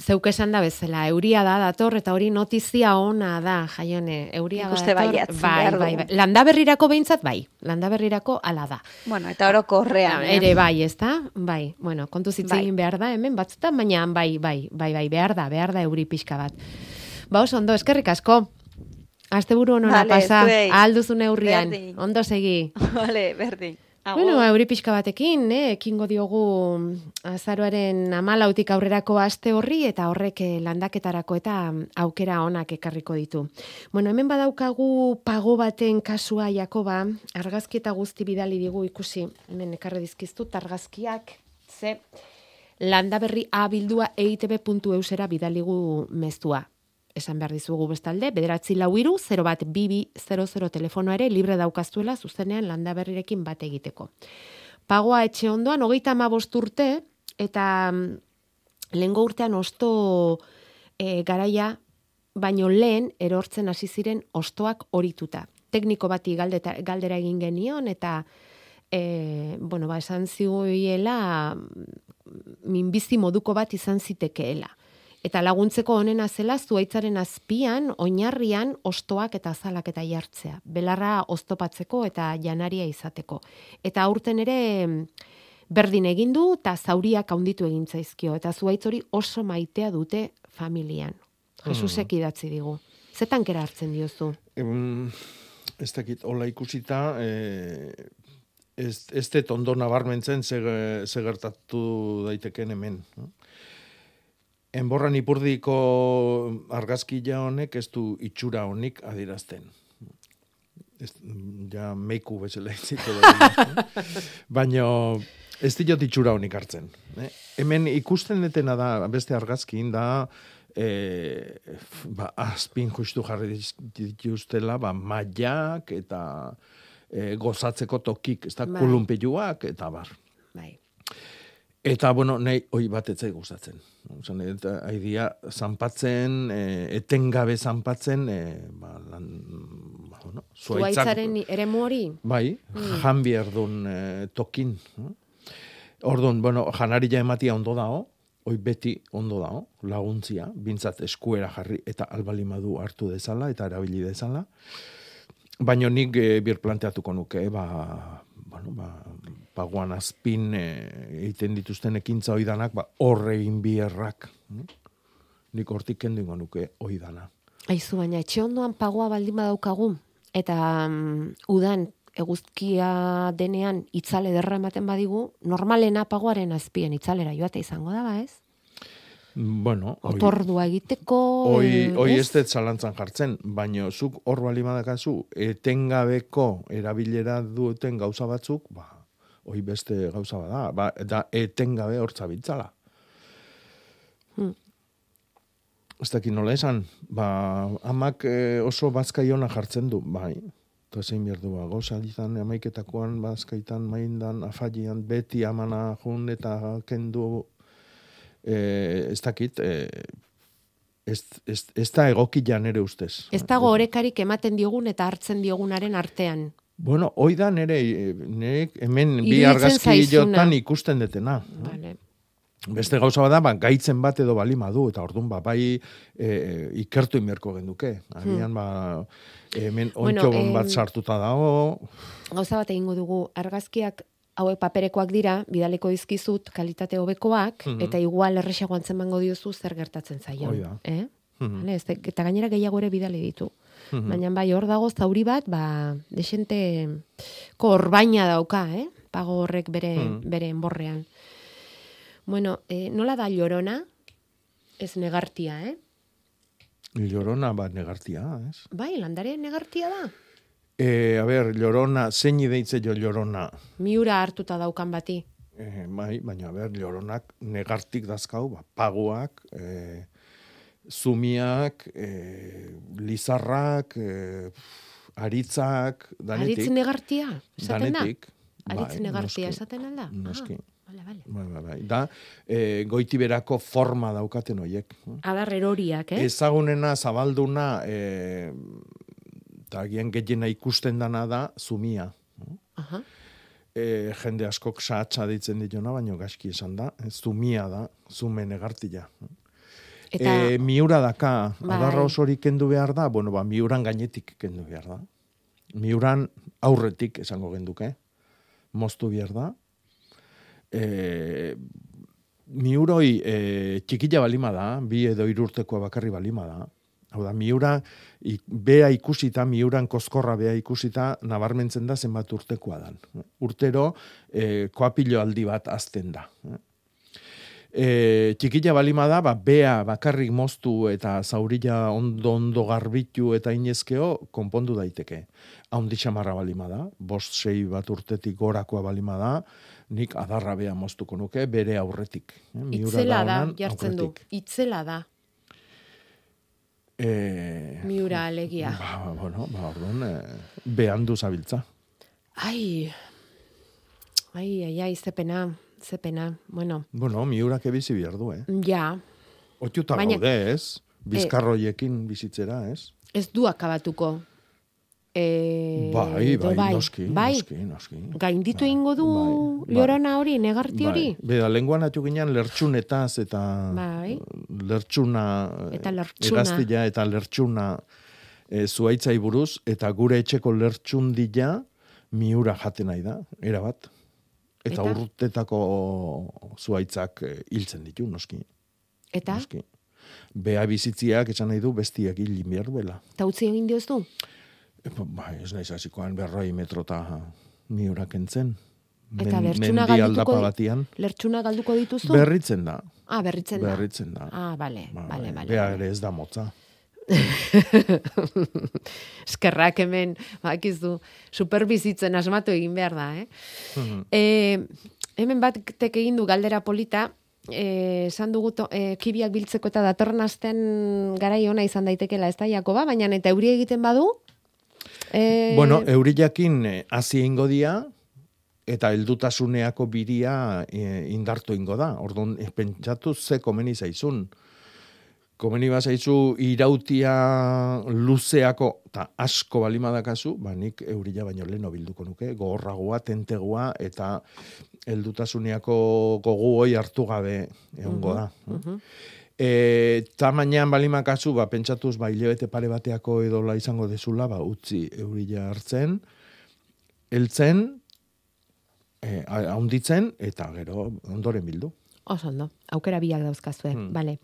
zeuk esan da bezala, euria da dator, eta hori notizia ona da, jaione, euria da Ikuste dator. baietz, bai, bai, bai. Landa berrirako behintzat, bai. Landa berrirako ala da. Bueno, eta orokorrean. eh? Ere bai, ezta? Bai, bueno, kontu hitz Bai. behar da, hemen batzutan, baina bai, bai, bai, bai, behar da, behar da euri pixka bat. Ba, oso ondo, eskerrik asko. Asteburu honora Vale, pasa, zuei. alduzu neurrian. Ondo segi. Vale, berdin. Agur. Bueno, euri pixka batekin, eh, ekingo diogu azaroaren amalautik aurrerako aste horri eta horrek eh, landaketarako eta aukera onak ekarriko ditu. Bueno, hemen badaukagu pago baten kasua Jakoba, argazki eta guzti bidali digu ikusi, hemen ekarri dizkiztut argazkiak, ze landaberri abildua eitb.eusera bidaligu meztua. Esan behar dizugu bestalde, bederatzi lau iru, 0 bat bibi 00 telefonoa ere libre daukaztuela zuzenean landaberrirekin bat egiteko. Pagoa etxe ondoan, hogeita ama urte, eta mm, lehengo urtean osto e, garaia, baino lehen erortzen hasi ziren ostoak horituta. Tekniko bati galdeta, galdera egin genion, eta e, bueno, ba, esan ziguela minbizi moduko bat izan zitekeela. Eta laguntzeko honena zela zuaitzaren azpian, oinarrian, ostoak eta azalak eta jartzea. Belarra oztopatzeko eta janaria izateko. Eta aurten ere mm, berdin egin du eta zauriak haunditu egin zaizkio. Eta zuaitz hori oso maitea dute familian. Jesusek idatzi digu. Zetan kera hartzen diozu? Em, ez dakit, hola ikusita, e, ez, ez dut ondo nabarmentzen ze, ze gertatu daiteken hemen. no? Enborran ipurdiko argazkia honek ez du itxura honik adirazten. Ez, ja meiku bezala itziko da. Baina ez diot itxura honik hartzen. Eh? Hemen ikusten detena da, beste argazkin da, e, ba, azpin justu jarri dituztela, ba, mailak eta e, gozatzeko tokik, ez da, Bai. kolumpiluak eta bar. Bai. Eta, bueno, nahi, hoi bat etzai gustatzen. Eta haidia, zanpatzen, e, etengabe zanpatzen, e, ba, lan, ba, bueno, zuaitzak- Zuaitzaren eremu hori? Bai, Mm. jan bierdun e, tokin. no? Orduan, bueno, janaria ematia ondo dao, hoi beti ondo dao, laguntzia, bintzat eskuera jarri eta albalimadu hartu dezala eta erabili dezala. Baina nik e, bir planteatuko nuke, ba, bueno, ba, paguan azpin e, egiten dituzten ekintza oidanak, ba, horre egin bierrak. Nik hortik kendu ingo nuke oidana. Aizu, baina etxe ondoan pagoa baldin badaukagu, eta mm, udan eguzkia denean itzale derra ematen badigu, normalena pagoaren azpien itzalera joate izango da, ba, ez? Bueno, hoi- Otordua egiteko... Eh, hoi ez? ez dut zalantzan jartzen, baino zuk hor bali badakazu, etengabeko erabilera duten gauza batzuk, ba, hoi beste gauza bada, ba, da etengabe hor zabiltzala. Hmm. Ez dakit nola esan, ba, amak eh, oso bazkaiona jartzen du, bai, eta zein behar du, ba, goza amaiketakoan, bazkaitan, maindan, afalian, beti amana jun eta kendu, eh, ez dakit, eh, ez, ez, ez da egoki nere ustez. Ez dago orekarik ematen diogun eta hartzen diogunaren artean. Bueno, hoi da nere, nire hemen bi argazki jotan ikusten detena. Vale. Beste gauza bada, ba, gaitzen bat edo balima du, eta orduan, ba, bai e, ikertu inberko genduke. Agian, ba, hemen Hmm. Bueno, ontxo bon bat sartuta dago, Gauza bat egingo dugu, argazkiak hauek paperekoak dira, bidaleko dizkizut kalitate hobekoak, Mhm. eta igual erresago antzemango diozu zer gertatzen da. Eh? Mhm. Vale, ez da- eta gainera gehiago ere bidali ditu. Baina bai, hor dago zauri bat, ba, desente korbaina dauka, eh? Pago horrek bere, Mhm. bere enborrean. Bueno, eh, nola da llorona? Ez negartia, eh? llorona bat negartia, ez? Bai, landare negartia da. E, a ber, llorona, zein ideitze jo llorona? Miura hartuta daukan bati. e, bai, baina ber, lloronak negartik dazkau, ba, paguak, e, zumiak, e, lizarrak, e, aritzak, danetik. Aritz negartia, esaten da? Danetik. Aritz bai, negartia noski, esaten alda? Noski. Ah, vale, vale. Bai, bai, bai. Da, e, goitiberako forma daukaten hoiek. Adar eroriak, eh? Ezagunena, zabalduna, e, eta agian gehiena ikusten dana da, zumia. Aha. E, jende askok saatsa ditzen dituna, baino gaski esan da, e, zumia da, zumen egartila. Eta, E, miura daka, Bai. adarra osori kendu behar da, bueno, ba, miuran gainetik kendu behar da. Miuran aurretik esango genduke, moztu behar da. E, miuroi e, txikila balima da, bi edo irurtekoa bakarri balima da. Hau da, miura, i, bea ikusita, miuran koskorra bea ikusita, nabarmentzen da zenbat urtekoa dan. Urtero, e, koapilo aldi bat azten da. E, txikila balima da, ba, bea bakarrik moztu eta zaurila ondo ondo garbitu eta inezkeo, konpondu daiteke. Haundi xamarra balima da, bost sei bat urtetik gorakoa balima da, nik adarra bea moztuko nuke, bere aurretik. Eh, itzela da, honan jartzen du. aurretik. Itzela da, E, miura alegia. ba, ba, bueno, ba, orduan, e, behandu zabiltza. Ai, ai, ai, ai, zepena, zepena. Bueno, Bueno, miurak ebizi behar du, eh? ja, Otiuta Baina- gaude, ez? Bizkarroiekin bizitzera, ez? ez du akabatuko. E, bai, edo bai, noski, bai. noski, noski. Gainditu egingo du bai. llorona hori, negarti hori? Bai. Beda, lenguan atu ginen lertxunetaz eta Bai. lertxuna, Eta lertxuna. eraztila eta lertxuna e, zuaitzai buruz, eta gure etxeko lertxundila miura jaten nahi da, erabat. Eta, Eta? urtetako zuaitzak e, hiltzen ditu, noski. Eta, noski. Bea bizitziak esan nahi du bestiak hil behar duela. eta utzi egin dioztu? E, Bai, ez naiz hasikoan berroi metrota miura kentzen. Eta mendi galduko batian. Lertxuna galduko dituzu? Berritzen da. Ah, berritzen da. Berritzen da. Ah, bale, bale, bale. Bea ere ez da motza. Eskerrak hemen, bakizu, superbizitzen asmatu egin behar da, eh? Mhm. E, hemen bat tek egin du galdera polita, eh, esan dugu to, e, kibiak biltzeko eta datorren astean garai ona izan daitekela ez da, Jakoba, baina eta euri egiten badu? E, Bueno, eurillakin eh, hasi ingo dia, eta heldutasuneako biria eh, indartu ingo da. Orduan, pentsatu ze komeni zaizun. Komeni bazaizu irautia luzeako, eta asko balimadakazu, ba nik eurila baino leno bilduko nuke, gogorragoa, tentegoa, eta heldutasuneako gogu hoi hartu gabe egongo da. E, tamainan balimakazu, ba, pentsatuz, ba, hilabete pare bateako edola izango dezula, ba, utzi eurila hartzen, heltzen, e, haunditzen, eta gero ondoren bildu. Oso ondo, aukera biak dauzkazue, Hmm. bale.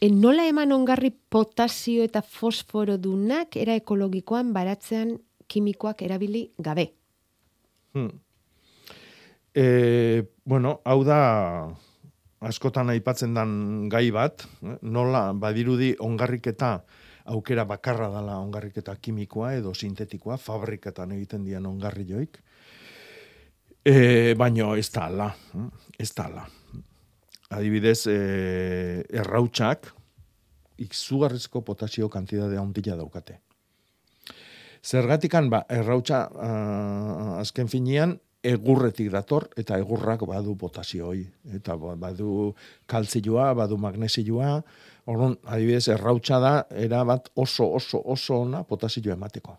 E, nola eman ongarri potasio eta fosforo dunak era ekologikoan baratzean kimikoak erabili gabe? Hmm. E, bueno, hau da askotan aipatzen dan gai bat, eh, nola badirudi ongarriketa aukera bakarra dala ongarriketa kimikoa edo sintetikoa, fabriketan egiten dian ongarri joik. E, baino ez da ala, eh, ez da ala. Adibidez, e, errautsak izugarrizko potasio kantidade handia daukate. Zergatikan, ba, errautsa uh, azken finean, egurretik dator, eta egurrak badu potasioi. Eta ba- badu kaltzioa, badu magnesioa, orduan, adibidez, errautsa da, era bat oso, oso, oso ona potasioa emateko.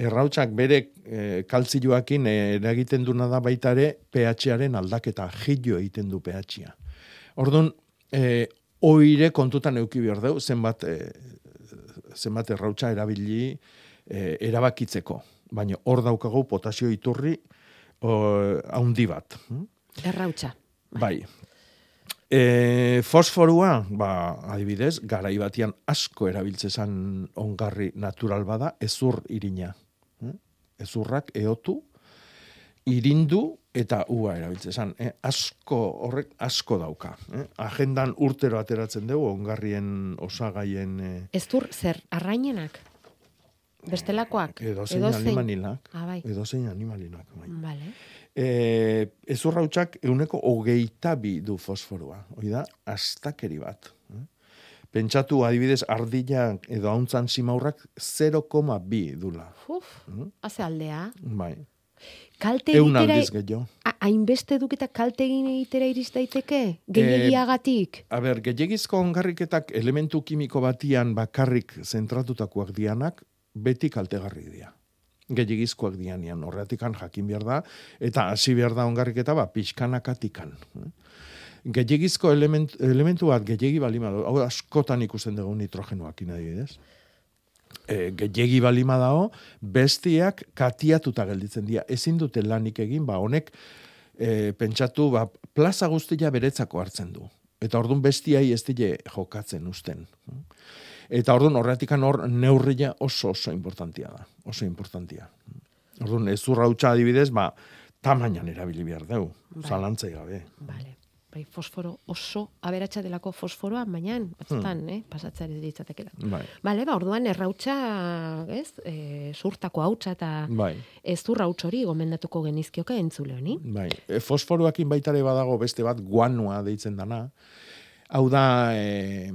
Errautsak bere e, kaltzioakin eh, eragiten duna da baita ere pH-aren aldaketa, jillo egiten du pH-a. Orduan, e, oire kontutan euki behar deu, zenbat, e, zenbat errautsa erabili e, erabakitzeko. Baina hor daukagu potasio iturri haundi bat. Errautsa. Bai. E, fosforua, ba, adibidez, garai batian asko erabiltzezan ongarri natural bada, ezur irina. Eh? Ezurrak eotu, irindu eta ua erabiltzezan. Eh? Asko, horrek asko dauka. Eh? Agendan urtero ateratzen dugu ongarrien osagaien... Eh? Ez dur, zer, arrainenak? Bestelakoak? Edo zein animalinak. Ah, bai. Edo zein animalinak. Bai. Vale. E, ezurrautxak euneko hogeita bi du fosforua. Hoi da, astakeri bat. eh? Pentsatu adibidez ardila edo hauntzan simaurrak 0,2 dula. Uf, haze aldea. Bai. Kalte Eun egitera... aldiz gehiago. A- Hainbeste duk eta kalte egin egitera iriz daiteke? Gehiagiagatik? A ber, gehiagizko ongarriketak elementu kimiko batian bakarrik zentratutakoak dianak, beti kaltegarri dira. Gehiagizkoak dianian, horretikan jakin behar da, eta hasi behar da ongarriketa ba, pixkanakatikan. Gehiagizko element, elementu bat gehiagi balima hau askotan ikusten dugu nitrogenoak inadibidez. E, gehiagi balima dago, bestiak katiatuta gelditzen dira. Ezin dute lanik egin, ba, honek e, pentsatu, ba, plaza guztia beretzako hartzen du. Eta orduan bestiai ez dile jokatzen usten. Eta orduan horretikan hor neurria oso oso importantia da. Oso importantia. Orduan ez urrautxa adibidez, ba, tamainan erabili behar dugu. Bai. Zalantzai gabe. Vale. Bai, fosforo oso aberatsa delako fosforoa, baina batzutan, eh, pasatzea ere ditzatekela. Bai. Bale, ba, orduan errautsa, ez, e, zurtako hautsa eta Bai. ez hauts hori gomendatuko genizkioke entzule honi. Bai, e, fosforoakin baitare badago beste bat guanua deitzen dana. Hau da, e,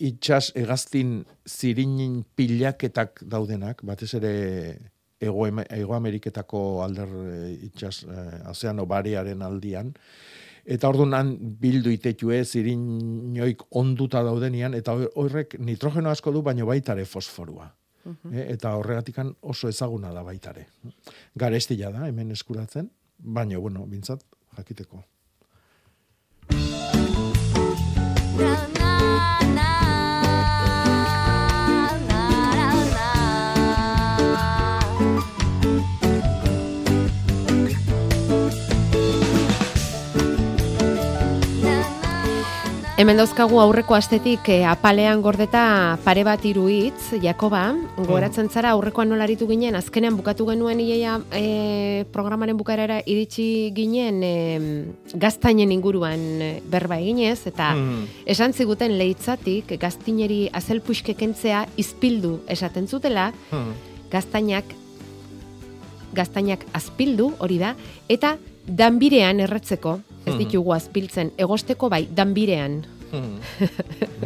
itxas egaztin zirinin pilaketak daudenak, batez ere Ego, Ego Ameriketako alder e, itxas e, ozeano barearen aldian. Eta orduan han bildu itetue zirinoik onduta daudenian, eta hor- horrek nitrogeno asko du, baino baitare fosforua. E, eta horregatikan oso ezaguna da baitare. Garestia da, hemen eskuratzen, baina, bueno, bintzat, jakiteko. Hemen dauzkagu aurreko astetik eh, apalean gordeta pare bat hiru hitz, Jakoba, goratzen zara aurrekoan nolaritu ginen, azkenean bukatu genuen iaia eh, programaren bukaerara iritsi ginen eh, gaztainen inguruan eh, berba eginez, eta Mm. esan ziguten leitzatik gaztineri azelpuxke kentzea izpildu esaten zutela, gaztainak gaztainak azpildu, hori da, eta danbirean erretzeko, ez Hmm. ditugu azpiltzen, egosteko bai, danbirean.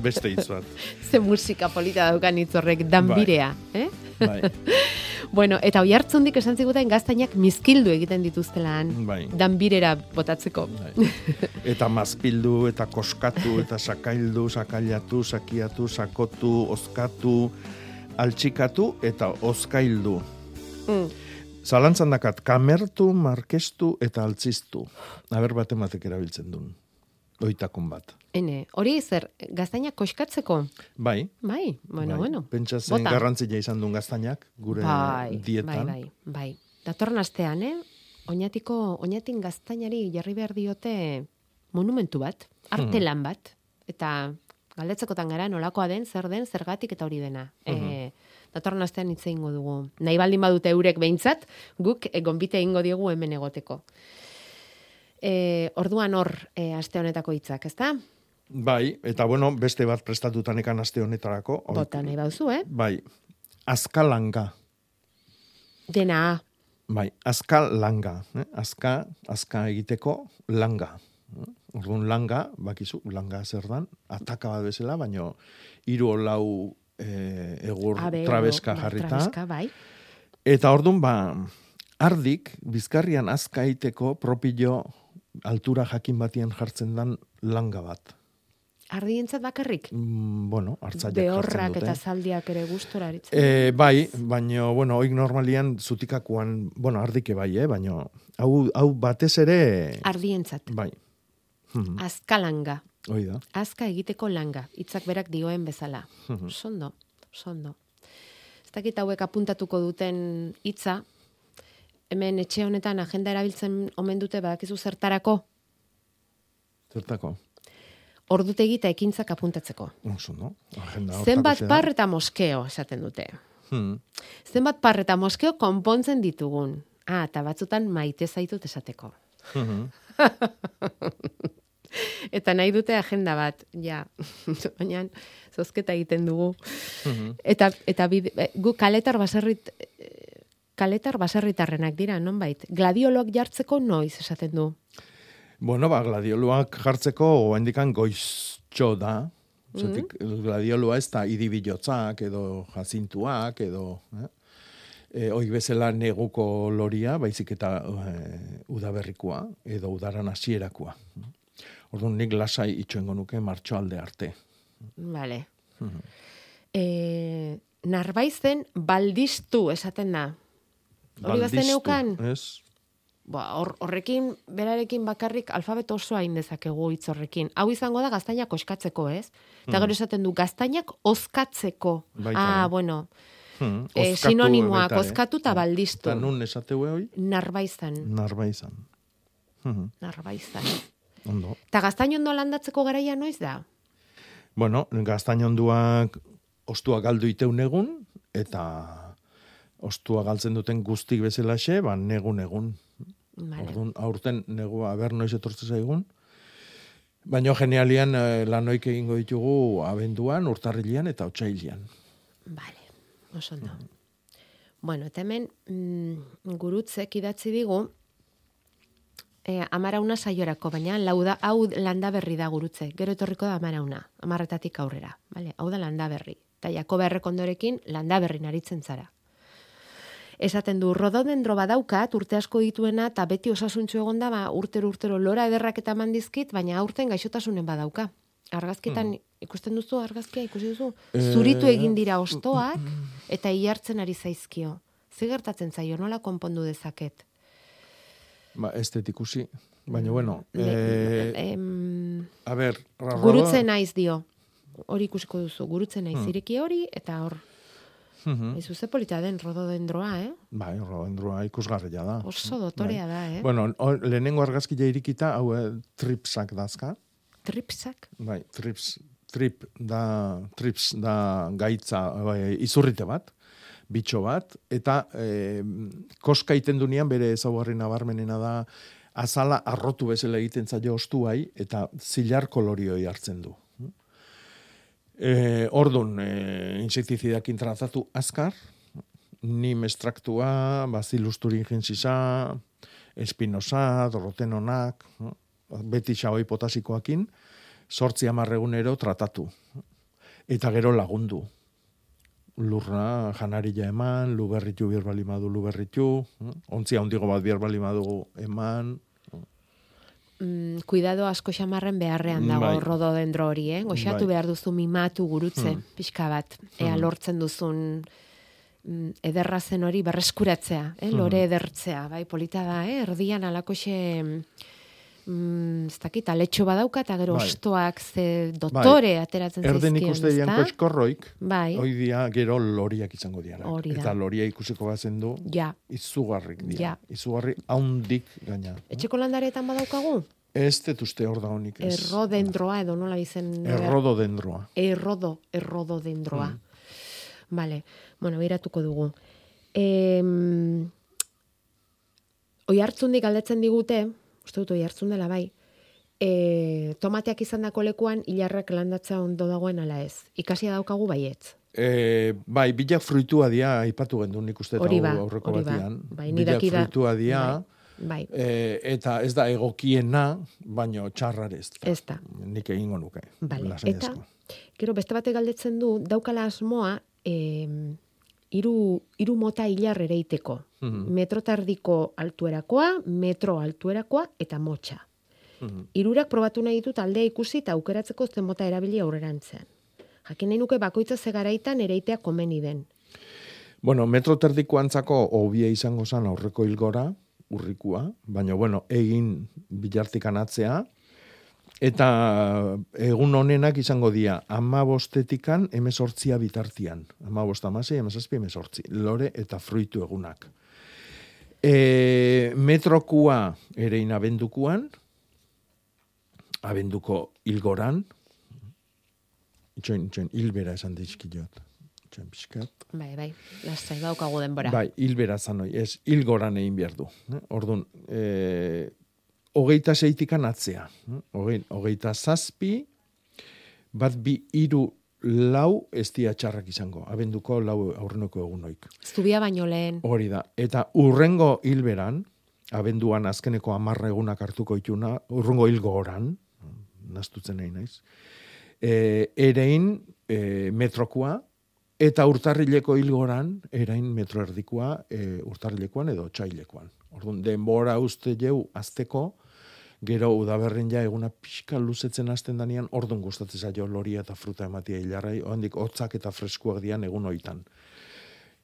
Beste hitz bat. Ze musika polita daukan hitz horrek, danbirea, eh? Bai. bueno, eta oi hartzundik esan ziguten gaztainak mizkildu egiten dituztelan, Bai. danbirera botatzeko. Eta mazpildu, eta koskatu, eta sakaildu, sakailatu, sakiatu, sakotu, ozkatu, altxikatu, eta ozkaildu. Mm. Zalantzan dakat, kamertu, markestu, eta altziztu. Aber bat ematek erabiltzen duen. Oitakun bat. Ene, hori zer, gaztainak koskatzeko? Bai. Bai, bueno, bai. bueno. Pentsa zen garrantzia izan duen gaztainak, gure bai, dietan. Bai, bai, bai. Datorren astean, eh? Oñatiko, oñatin gaztainari jarri behar diote monumentu bat, arte Hmm. bat, eta galdetzekotan gara nolakoa den, zer den, zergatik eta hori dena. E, datorren astean hitz egingo dugu. Nahi baldin badute eurek behintzat, guk e, gonbite egingo diegu hemen egoteko. E, orduan hor, e, aste honetako hitzak, ezta? Bai, eta bueno, beste bat prestatutan ekan aste honetarako. Hor- Bota nahi bauzu, eh? Bai, azkalanga. Dena. Bai, azka langa. Eh? Azka, azka egiteko langa. Orduan langa, bakizu, langa zer dan, ataka bat bezala, baino hiru lau eh, egur Abe, trabeska jarrita. Trabeska, bai. Eta orduan ba, ardik, bizkarrian azka egiteko propio altura jakin batian jartzen dan langa bat. Ardientzat bakarrik? Mm, bueno, hartzaileak jartzen Behorrak eta zaldiak ere gustora aritzen. E, bai, baino, bueno, oik normalian zutikakuan, bueno, ardike bai, eh, baino, hau, hau batez ere... Ardientzat. Bai. Mhm, Azkalanga. Hoi da. Azka egiteko langa. Hitzak berak dioen bezala. Mhm. Sondo, sondo. Ez dakit hauek apuntatuko duten hitza, hemen etxe honetan agenda erabiltzen omen dute badakizu zertarako, Zertako? ordutegi eta ekintzak apuntatzeko. Oso, no? Agenda Zenbat par eta moskeo, esaten dute. Hmm. Zenbat par eta moskeo konpontzen ditugun. Ah, eta batzutan maite zaitut esateko. Mhm. eta nahi dute agenda bat, ja, baina zozketa egiten dugu. Mhm. Eta, eta bide, gu kaletar baserrit, kaletar baserritarrenak dira, nonbait. Gladiolok jartzeko noiz esaten du. Bueno, ba, gladioluak jartzeko oendikan goiztxo da. Zatik, gladiolua ez da idibilotzak edo jazintuak edo... Eh? E, oi bezala neguko loria, baizik eta e, udaberrikoa edo udaran hasierakoa. Orduan nik lasai itxoengo nuke martxoalde arte. Vale. Mhm. E, narbaizen baldistu esaten da. Hori bazten neukan? Ez? Ba, hor, horrekin, berarekin bakarrik alfabeto osoa hain dezakegu hitz horrekin. Hau izango da gaztainak oskatzeko, ez? Eta Hmm. gero esaten du, gaztainak oskatzeko. Baita ah, bueno, Hmm, Eh, sinonimoak, oskatu eta baldistu. Eta nun esateue hoi? narbaizan. Narbaizan. Mhm, Narbaizan. Ondo. Eta gaztain ondo landatzeko garaia noiz da? Bueno, gaztainonduak ostua galdu iteun egun, eta ostua galtzen duten guztik bezalaxe, ba, negun egun. Vale. Orduan, aurten negua aber noiz etortze zaigun. Baina genialian eh, lanoik egingo ditugu abenduan, urtarrilean eta otsailian. Vale, oso ondo. Bueno, eta hemen mm, gurutzek idatzi digu e, amarauna saiorako, baina lauda, hau landa berri da gurutze. Gero etorriko da amarauna, amarretatik aurrera. Vale, hau da landa berri. Eta Jakoba errekondorekin landa berri naritzen zara. Esaten du, rododendro badaukat, urte asko dituena, eta beti osasuntxu egonda, ba, urtero urtero lora ederrak eta mandizkit, baina aurten gaixotasunen badauka. Argazkietan, ikusten duzu, argazkia ikusi duzu? Eh, Zuritu egin dira ostoak, eta ihartzen ari zaizkio. Ze gertatzen zaio, nola konpondu dezaket? Ba, ez dut ikusi. Baina, bueno, Ne- eh, em, a ber, Rarola- Gurutzen naiz dio. Hori ikusiko duzu, gurutzen naiz Hmm. ireki hori, eta hor, Mhm. ez ze polita den rododendroa, eh? Bai, rodendroa ikusgarria da. Oso dotorea da, eh? Bueno, o- lehenengo argazkia irikita, hau eh, tripsak dazka. Tripsak? Bai, trips, trip da, trips da gaitza, bai, izurrite bat, bitxo bat, eta e, koska iten dunean bere ezaugarri nabarmenena da, azala arrotu bezala egiten zaio ostuai, eta zilar kolorioi hartzen du. E, ordun, e, insektizidakin tratatu azkar, nim estraktua, bazilus thuringiensisa, espinosa, rotenonak, beti xaoi potasikoakin, sortzi amarregunero tratatu. Eta gero lagundu. Lurra, janarila eman, luberritu bier balimadu luberritu, ontzia ondigo bat bier balimadu eman, Mm, kuidado asko xamarren beharrean dago Bai. rododendro hori, eh? Goxatu Bai. behar duzu mimatu gurutze, Hmm. pixka bat. Ea Hmm. lortzen duzun mm, ederra zen hori berreskuratzea, eh? Lore edertzea, bai, polita da, eh? erdian alakoxe mm, ez dakit, aletxo badauka, eta gero Bai. ostoak ze dotore ateratzen Erden zaizkien, ikuste dian ezta? koskorroik, Bai. hoi dia gero loriak izango da. Eta loria ikusiko bazen du, Ja. izugarrik dira. Ja. Izugarri haundik gaina. Etxeko landaretan badaukagu? Ez dut uste hor da honik ez. Errodendroa edo nola izen... Errododendroa. Errodo, errododendroa. Mm. Vale, bueno, biratuko dugu. Em, oi hartzundik galdetzen digute, uste dut hartzun dela bai, e, tomateak izan dako lekuan hilarrak landatza ondo dagoen ala ez. Ikasia daukagu baietz. E, bai, bilak fruitua dia, aipatu gendu nik uste Hori ba, aurreko hori ba. batian. Bai, ni bilak fruitua dia, Bai. e, eta ez da egokiena, baino txarrar ez. da. Nik egingo nuke. Vale. Eta, gero beste batek galdetzen du, daukala asmoa, em, hiru hiru mota hilar ereiteko. Mhm. Metro tardiko altuerakoa, metro altuerakoa eta motxa. Mhm. Hirurak probatu nahi ditut aldea ikusi eta aukeratzeko zen mota erabili aurrerantzean. Jakin nahi nuke bakoitza ze garaitan ereitea komeni den. Bueno, metro terdiko antzako hobia izango zan aurreko hilgora, urrikua, baina bueno, egin bilartikan atzea, eta egun honenak izango dira, ama bostetikan emezortzia bitartian. Ama bost amasei, emezazpi, emezortzi. Lore eta fruitu egunak. E, metrokua ere abendukuan, abenduko hilgoran, itxoin, itxoin, hilbera esan dizkilot. Itxoin pixkat. Bai, bai, lastai daukagu denbora. Bai, hilbera zanoi, ez, hilgoran egin behar du. Eh? Orduan, e, hogeita seitikan atzea. Hogei, hogeita zazpi, bat bi iru lau ez dia txarrak izango. Abenduko lau aurrenoko egunoik. Zubia baino lehen. Hori da. Eta urrengo hilberan, abenduan azkeneko amarra egunak hartuko ituna, urrengo hilgo oran, nastutzen nahi naiz, e, erein e, metrokua, eta urtarrileko hilgoran, erain metro erdikoa, e, urtarrilekoan edo txailekoan. Orduan, denbora uste jau azteko, gero udaberrin ja eguna pixka luzetzen hasten danean, orduan gustatzen zaio loria eta fruta ematia hilarrai, ondik hotzak eta freskuak dian egun oitan.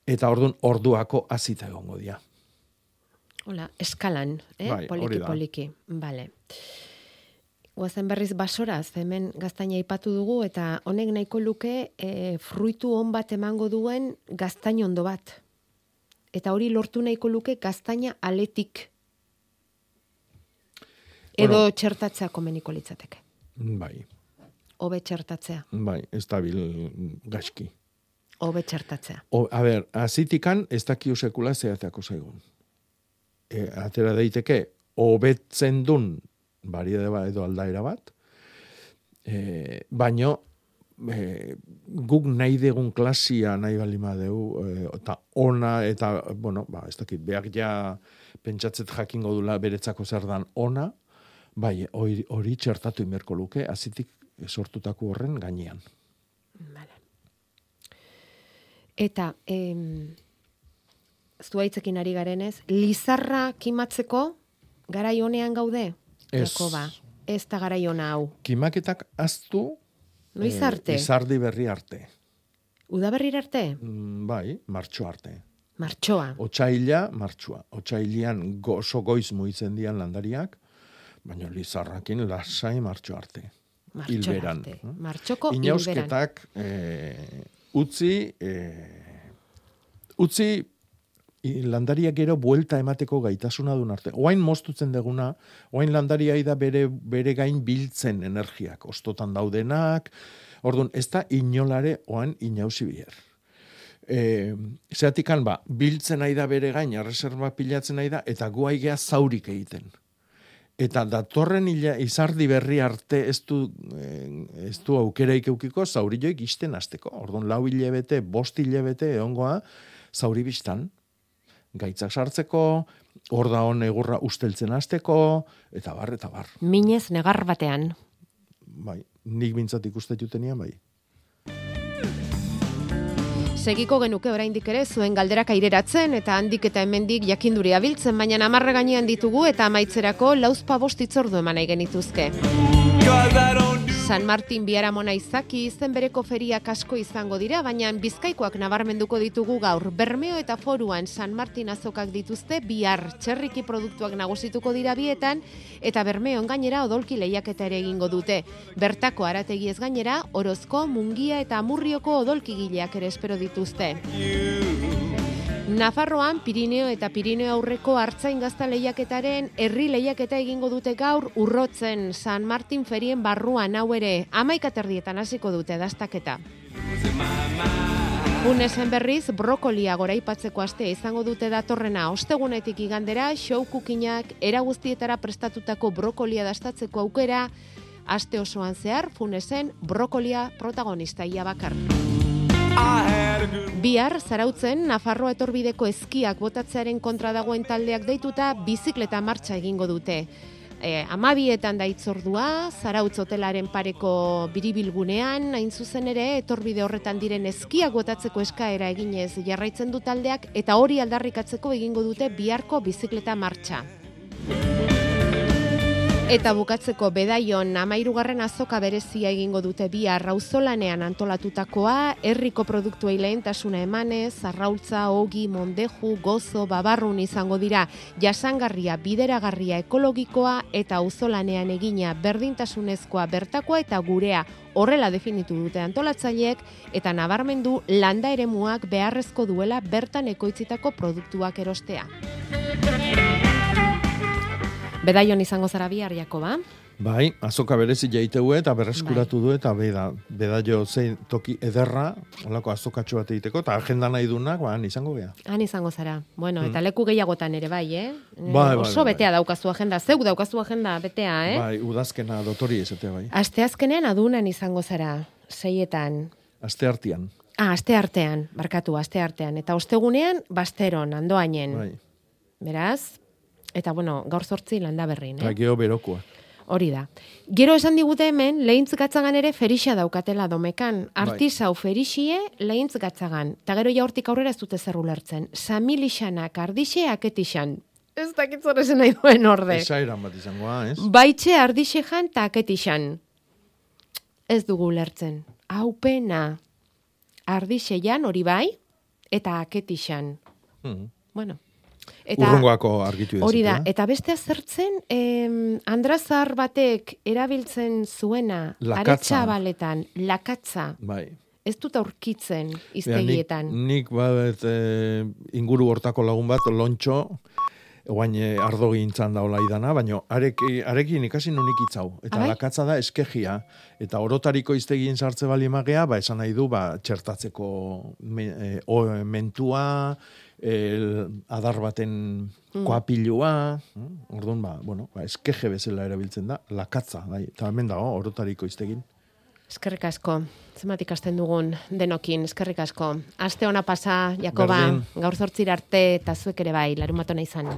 Eta orduan orduako azita egongo dia. Hola, eskalan, eh? Bai, poliki, poliki. Vale. Guazen berriz basoraz, hemen gaztaina aipatu dugu, eta honek nahiko luke e, fruitu on bat emango duen gaztain ondo bat. Eta hori lortu nahiko luke gaztaina aletik. Edo Bueno. txertatzea komeniko litzateke. Bai, Hobe txertatzea, bai, estabil gaizki. hobe txertatzea. O, a ber, azitikan ez dakio sekula zehatako zaigun. E, atera daiteke, hobetzen dun, bariade ba edo aldaera bat, e, baino, e, guk nahi degun klasia nahi bali madeu, e, eta ona, eta, bueno, ba, ez dakit, behar ja pentsatzet jakingo dula beretzako zer dan ona, bai, hori, hori txertatu imerko luke, azitik sortutako horren gainean. Eta, em, zuaitzekin ari garenez, lizarra kimatzeko garai honean gaude? Ez. Jakoba, ez da garai ona hau. Kimaketak aztu, Noiz eh, arte? izardi berri arte. Udaberrir arte? Mm, bai, martxo arte. Martxoa. Otsaila, martxua. Otsailian go, oso goiz muitzen dian landariak, baina lizarrakin lasai martxo arte. Martxora Hilberan. arte. Martxoko hilberan. Inausketak eh, utzi, eh, utzi landariak gero buelta emateko gaitasuna duen arte. Oain moztutzen deguna, oain landaria da bere, bere gain biltzen energiak, ostotan daudenak, orduan, ez da inolare oain inauzi biher. E, zeatikan ba, biltzen nahi da bere gain, erreserba pilatzen nahi da, eta guai gea zaurik egiten. Eta datorren ila, izardi berri arte ez du, eh, ez du aukeraik eukiko zauri joik isten azteko. Orduan, lau hilebete, bost hilebete egongoa zauri biztan. Gaitzak sartzeko, hor da hon egurra usteltzen azteko, eta bar, eta bar. Minez negar batean. Bai, nik bintzat ikuste jutenian, bai. Segiko genuke oraindik ere zuen galderak aireratzen eta handik eta hemendik jakinduria biltzen, baina amarre gainean ditugu eta amaitzerako lauzpa bost itzordu eman nahi genituzke. San Martin biaramona izaki izen bereko feriak asko izango dira, baina bizkaikoak nabarmenduko ditugu gaur. Bermeo eta foruan San Martin azokak dituzte bihar txerriki produktuak nagusituko dira bietan, eta Bermeon gainera odolki lehiaketa ere egingo dute. Bertako arategi ez gainera, orozko, mungia eta amurrioko odolkigileak ere espero dituzte. Nafarroan Pirineo eta Pirineo aurreko hartzain gazta lehiaketaren herri lehiaketa egingo dute gaur urrotzen San Martin ferien barruan hau ere amaikaterdietan hasiko dute dastaketa. Bunesen berriz, brokolia goraipatzeko aste izango dute datorrena ostegunetik igandera, show kukinak era guztietara prestatutako brokolia dastatzeko aukera, aste osoan zehar, funesen brokolia protagonista ia bakar. Bihar, zarautzen, Nafarroa etorbideko eskiak botatzearen kontra dagoen taldeak deituta bizikleta martxa egingo dute. E, amabietan da itzordua, zarautz hotelaren pareko biribilgunean, hain zuzen ere, etorbide horretan diren eskiak botatzeko eskaera eginez jarraitzen du taldeak, eta hori aldarrikatzeko egingo dute biharko bizikleta martxa. Eta bukatzeko bedaion amairugarren azoka berezia egingo dute bi arrauzolanean antolatutakoa, herriko produktuei lehentasuna emanez, arraultza, ogi, mondeju, gozo, babarrun izango dira, jasangarria, bideragarria, ekologikoa eta auzolanean egina berdintasunezkoa bertakoa eta gurea horrela definitu dute antolatzaileek eta nabarmendu landa eremuak beharrezko duela bertan ekoitzitako produktuak erostea. Bedaion izango zara bihar, Jakoba? Bai, azoka berezi jaiteu eta berreskuratu du eta beda, beda jo zein toki ederra, olako azokatxo bat egiteko, eta agenda nahi dunak, ba, han izango gea. Han izango zara. Bueno, Mm. eta leku gehiagotan ere bai, eh? Bai, bai, Oso bai, betea daukazu agenda, zeuk daukazu agenda betea, eh? Bai, udazkena dotori esatea bai. Asteazkenean adunan izango zara, seietan. Aste artean. Ah, aste artean, barkatu, aste artean. Eta ostegunean, basteron, andoainen. Bai. Beraz, eta bueno, gaur sortzi landa berrin, eh? geho berokoa. Hori da. Gero esan digute hemen, lehintz gatzagan ere ferixa daukatela domekan. Bai. Artisau ferixie, lehintz gatzagan. Ta gero ja hortik aurrera ez dute zer ulertzen. Samilixanak ardixe aketixan. Ez dakit zer esan nahi duen orde. Esairan bat izangoa, ez? Baitxe ardixe jan ta aketixan. Ez dugu ulertzen. Hau pena. Ardixe jan hori bai, eta aketixan. Hmm. Bueno. Urrungoako argitu Hori da, eh? eta beste azertzen, em, andrazar batek erabiltzen zuena, Lakatza. aretxabaletan, lakatza, Bai. ez dut aurkitzen iztegietan. Nik, nik bat, e, inguru hortako lagun bat, lontxo, guain e, ardo gintzan daula idana, baina areki, arekin ikasi nunik itzau. Eta Abai? lakatza da eskegia. Eta orotariko iztegien sartze bali magea, ba, esan nahi du, ba, txertatzeko me, e, o, mentua, el, adar baten Mm. koapilua, mm? orduan, ba, bueno, ba, eskeje bezala erabiltzen da, lakatza, bai, eta hemen dago, orotariko iztegin. Eskerrik asko, zenbat ikasten dugun denokin, eskerrik asko. Aste ona pasa, Jakoba, Berdin. gaur zortzira arte, eta zuek ere bai, larun batona izan.